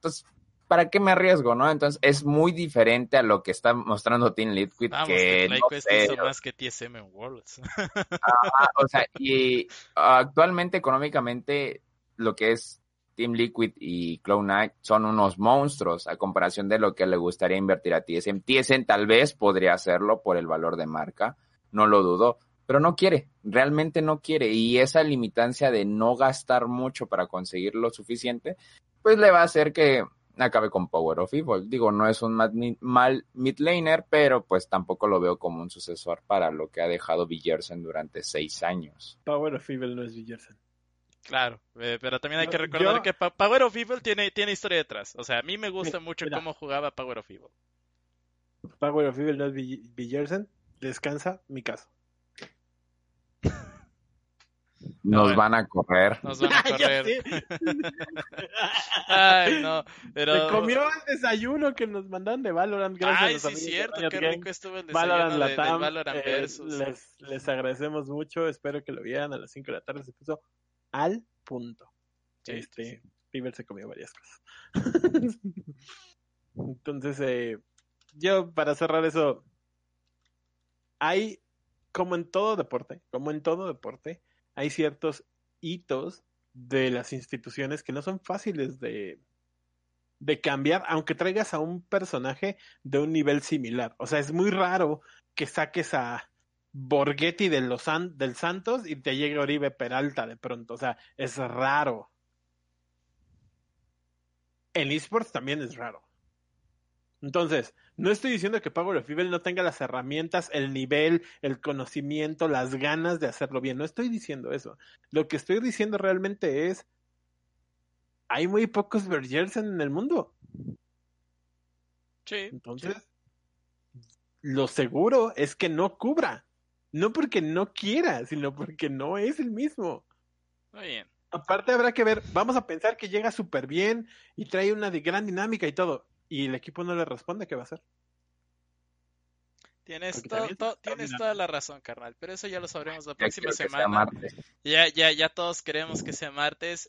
pues ¿para qué me arriesgo, no? Entonces es muy diferente a lo que está mostrando Team Liquid que, que más que TSM en Worlds. o sea, y actualmente económicamente lo que es Team Liquid y Cloud9 son unos monstruos a comparación de lo que le gustaría invertir a TSM. TSM tal vez podría hacerlo por el valor de marca, no lo dudo, pero no quiere, realmente no quiere. Y esa limitancia de no gastar mucho para conseguir lo suficiente, pues le va a hacer que acabe con Power of Evil. Digo, no es un mal midlaner, pero pues tampoco lo veo como un sucesor para lo que ha dejado Villersen durante seis años. Power of Evil no es Villersen. Claro, eh, pero también hay que recordar que Power of Evil tiene, tiene historia detrás. O sea, a mí me gusta mucho cómo jugaba Power of Evil. Power of Evil no es Villersen, descansa mi caso. Nos van a correr. Nos van a correr. Ay, no, pero... Se comió el desayuno que nos mandan de Valorant. Gracias Ay, sí, cierto, qué rico estuvo el desayuno Valorant de, Valorant eh, Versus. les, les, agradecemos mucho, espero que lo vieran a las 5 de la tarde. Se puso al punto. este, Piver se comió varias cosas. Entonces, eh, yo para cerrar eso, hay, como en todo deporte, como en todo deporte, hay ciertos hitos de las instituciones que no son fáciles de, de cambiar, aunque traigas a un personaje de un nivel similar. O sea, es muy raro que saques a Borghetti del Santos y te llegue Oribe Peralta de pronto. O sea, es raro. En esports también es raro. Entonces, no estoy diciendo que Power of Evil no tenga las herramientas, el nivel, el conocimiento, las ganas de hacerlo bien. No estoy diciendo eso. Lo que estoy diciendo realmente es, hay muy pocos Bergersen en el mundo. Sí. Entonces, lo seguro es que no cubra. No porque no quiera, sino porque no es el mismo. Muy bien. Aparte habrá que ver, vamos a pensar que llega súper bien y trae una gran dinámica y todo y el equipo no le responde, ¿qué va a hacer? Tienes, tienes toda la razón, carnal, pero eso ya lo sabremos la próxima semana. Ya, ya, ya todos queremos que sea martes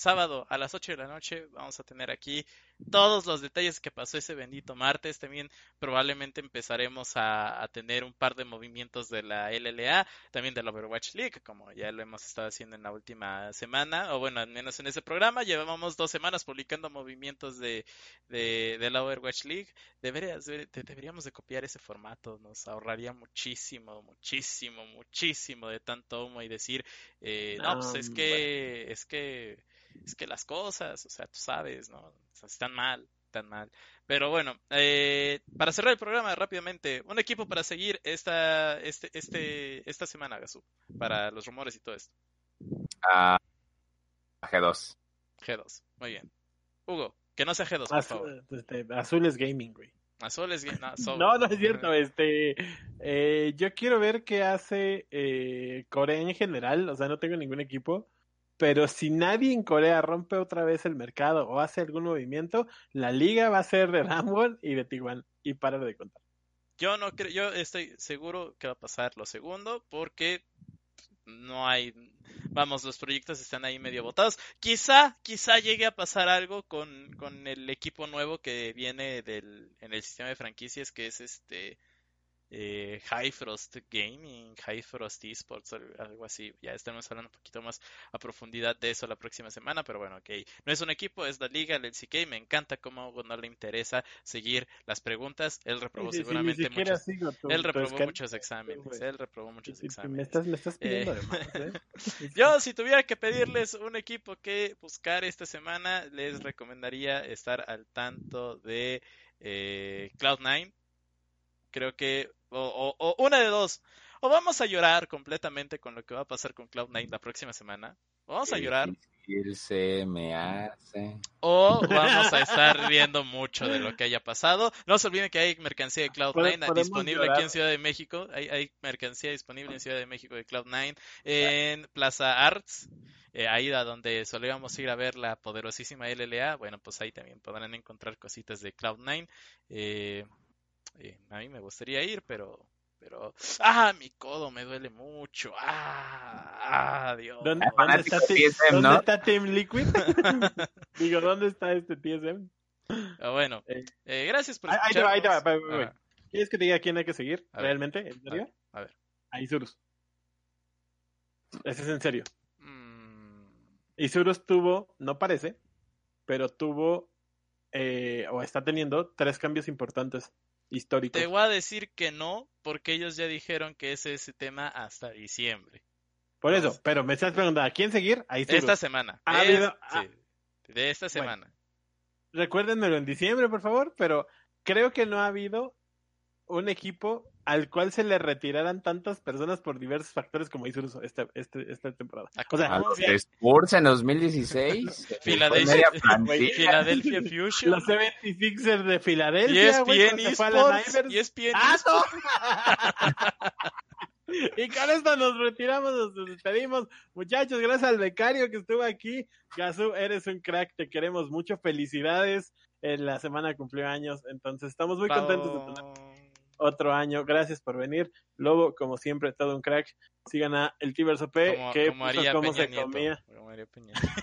sábado a las 8 de la noche vamos a tener aquí todos los detalles que pasó ese bendito martes. También probablemente empezaremos a, tener un par de movimientos de la LLA, también de la Overwatch League, como ya lo hemos estado haciendo en la última semana, o bueno, al menos en ese programa. Llevamos dos semanas publicando movimientos de, de, la Overwatch League. Deberías, deberíamos de copiar ese formato, nos ahorraría muchísimo, muchísimo, muchísimo de tanto humo y decir, eh, no, pues es que, es que es que las cosas, o sea, tú sabes, ¿no? están mal, están mal. Pero bueno, eh, para cerrar el programa rápidamente, un equipo para seguir esta, este, este, esta semana, Gazú, para los rumores y todo esto. Uh, G2. G2, muy bien. Hugo, que no sea G2, por favor. Este, azul es gaming, güey. Azul es gaming. No, no, es cierto. Este, eh, yo quiero ver qué hace eh, Corea en general. O sea, no tengo ningún equipo pero si nadie en Corea rompe otra vez el mercado o hace algún movimiento, la liga va a ser de Ramwon y de Tiguan y para de contar. Yo no creo, yo estoy seguro que va a pasar lo segundo porque no hay, vamos, los proyectos están ahí medio botados. Quizá, quizá llegue a pasar algo con, con el equipo nuevo que viene del, en el sistema de franquicias que es este eh, High Frost Gaming, High Frost Esports, algo así. Ya estaremos hablando un poquito más a profundidad de eso la próxima semana, pero bueno, ok. No es un equipo, es la liga, el LCK. Me encanta cómo no le interesa seguir las preguntas. Él reprobó seguramente muchos, él reprobó muchos exámenes. Él reprobó muchos exámenes. Me estás, me estás pidiendo eh, ¿eh? Yo, si tuviera que pedirles un equipo que buscar esta semana, les recomendaría estar al tanto de eh, Cloud9. Creo que o, una de dos. O vamos a llorar completamente con lo que va a pasar con Cloud9 la próxima semana. O vamos a llorar. Se me hace. O vamos a estar viendo mucho de lo que haya pasado. No se olviden que hay mercancía de Cloud9 disponible aquí en Ciudad de México. Hay, hay, mercancía disponible en Ciudad de México de Cloud9 en Plaza Arts. Eh, ahí a donde solíamos ir a ver la poderosísima LLA. Bueno, pues ahí también podrán encontrar cositas de Cloud9. Eh, eh, a mí me gustaría ir, pero pero ah mi codo me duele mucho ah, Dios ¿Dónde, está, Team Liquid? digo ¿dónde está este TSM? Ah, bueno eh, eh, gracias por ahí te va, ahí te va, ¿quieres que te diga quién hay que seguir realmente? ¿en serio? a ver, a Isurus ese es en serio mm. Isurus tuvo no parece pero tuvo o está teniendo tres cambios importantes te voy a decir que no, porque ellos ya dijeron que ese es ese tema hasta diciembre. Por eso, pero me estás preguntando, ¿a quién seguir? Ahí Esta semana. Ah, de esta semana. recuérdenmelo en diciembre, por favor, pero creo que no ha habido un equipo al cual se le retiraran tantas personas por diversos factores como hizo esta, este, esta temporada. Ah, o sea, Spurs en 2016. Philadelphia, Philadelphia Fusion. Los 76ers de Filadelfia. ESPN Esports. ESPN ¡Ah, Y con esto nos retiramos, nos despedimos. Muchachos, gracias al becario que estuvo aquí. Gazú, eres un crack, te queremos mucho. Felicidades. En la semana cumplió años, entonces estamos muy contentos de tener otro año. Gracias por venir. Lobo, como siempre, todo un crack. Sigan a el Tiverso P, que puso cómo se comía.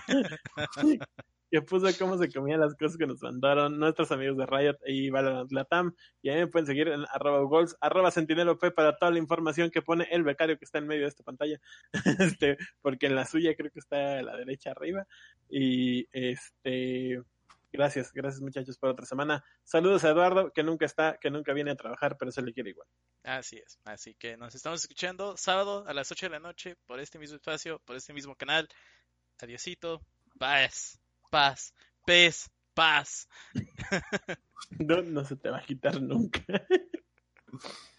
que puso cómo se comían las cosas que nos mandaron nuestros amigos de Riot y Valorant Latam. Y ahí me pueden seguir en arroba goals, arroba sentinelo P para toda la información que pone el becario que está en medio de esta pantalla. este, porque en la suya creo que está a la derecha arriba. Y este Gracias, gracias muchachos por otra semana. Saludos a Eduardo, que nunca está, que nunca viene a trabajar, pero se le quiere igual. Así es, así que nos estamos escuchando sábado a las 8 de la noche por este mismo espacio, por este mismo canal. Adiosito, paz, paz, pez, paz. no, no se te va a quitar nunca.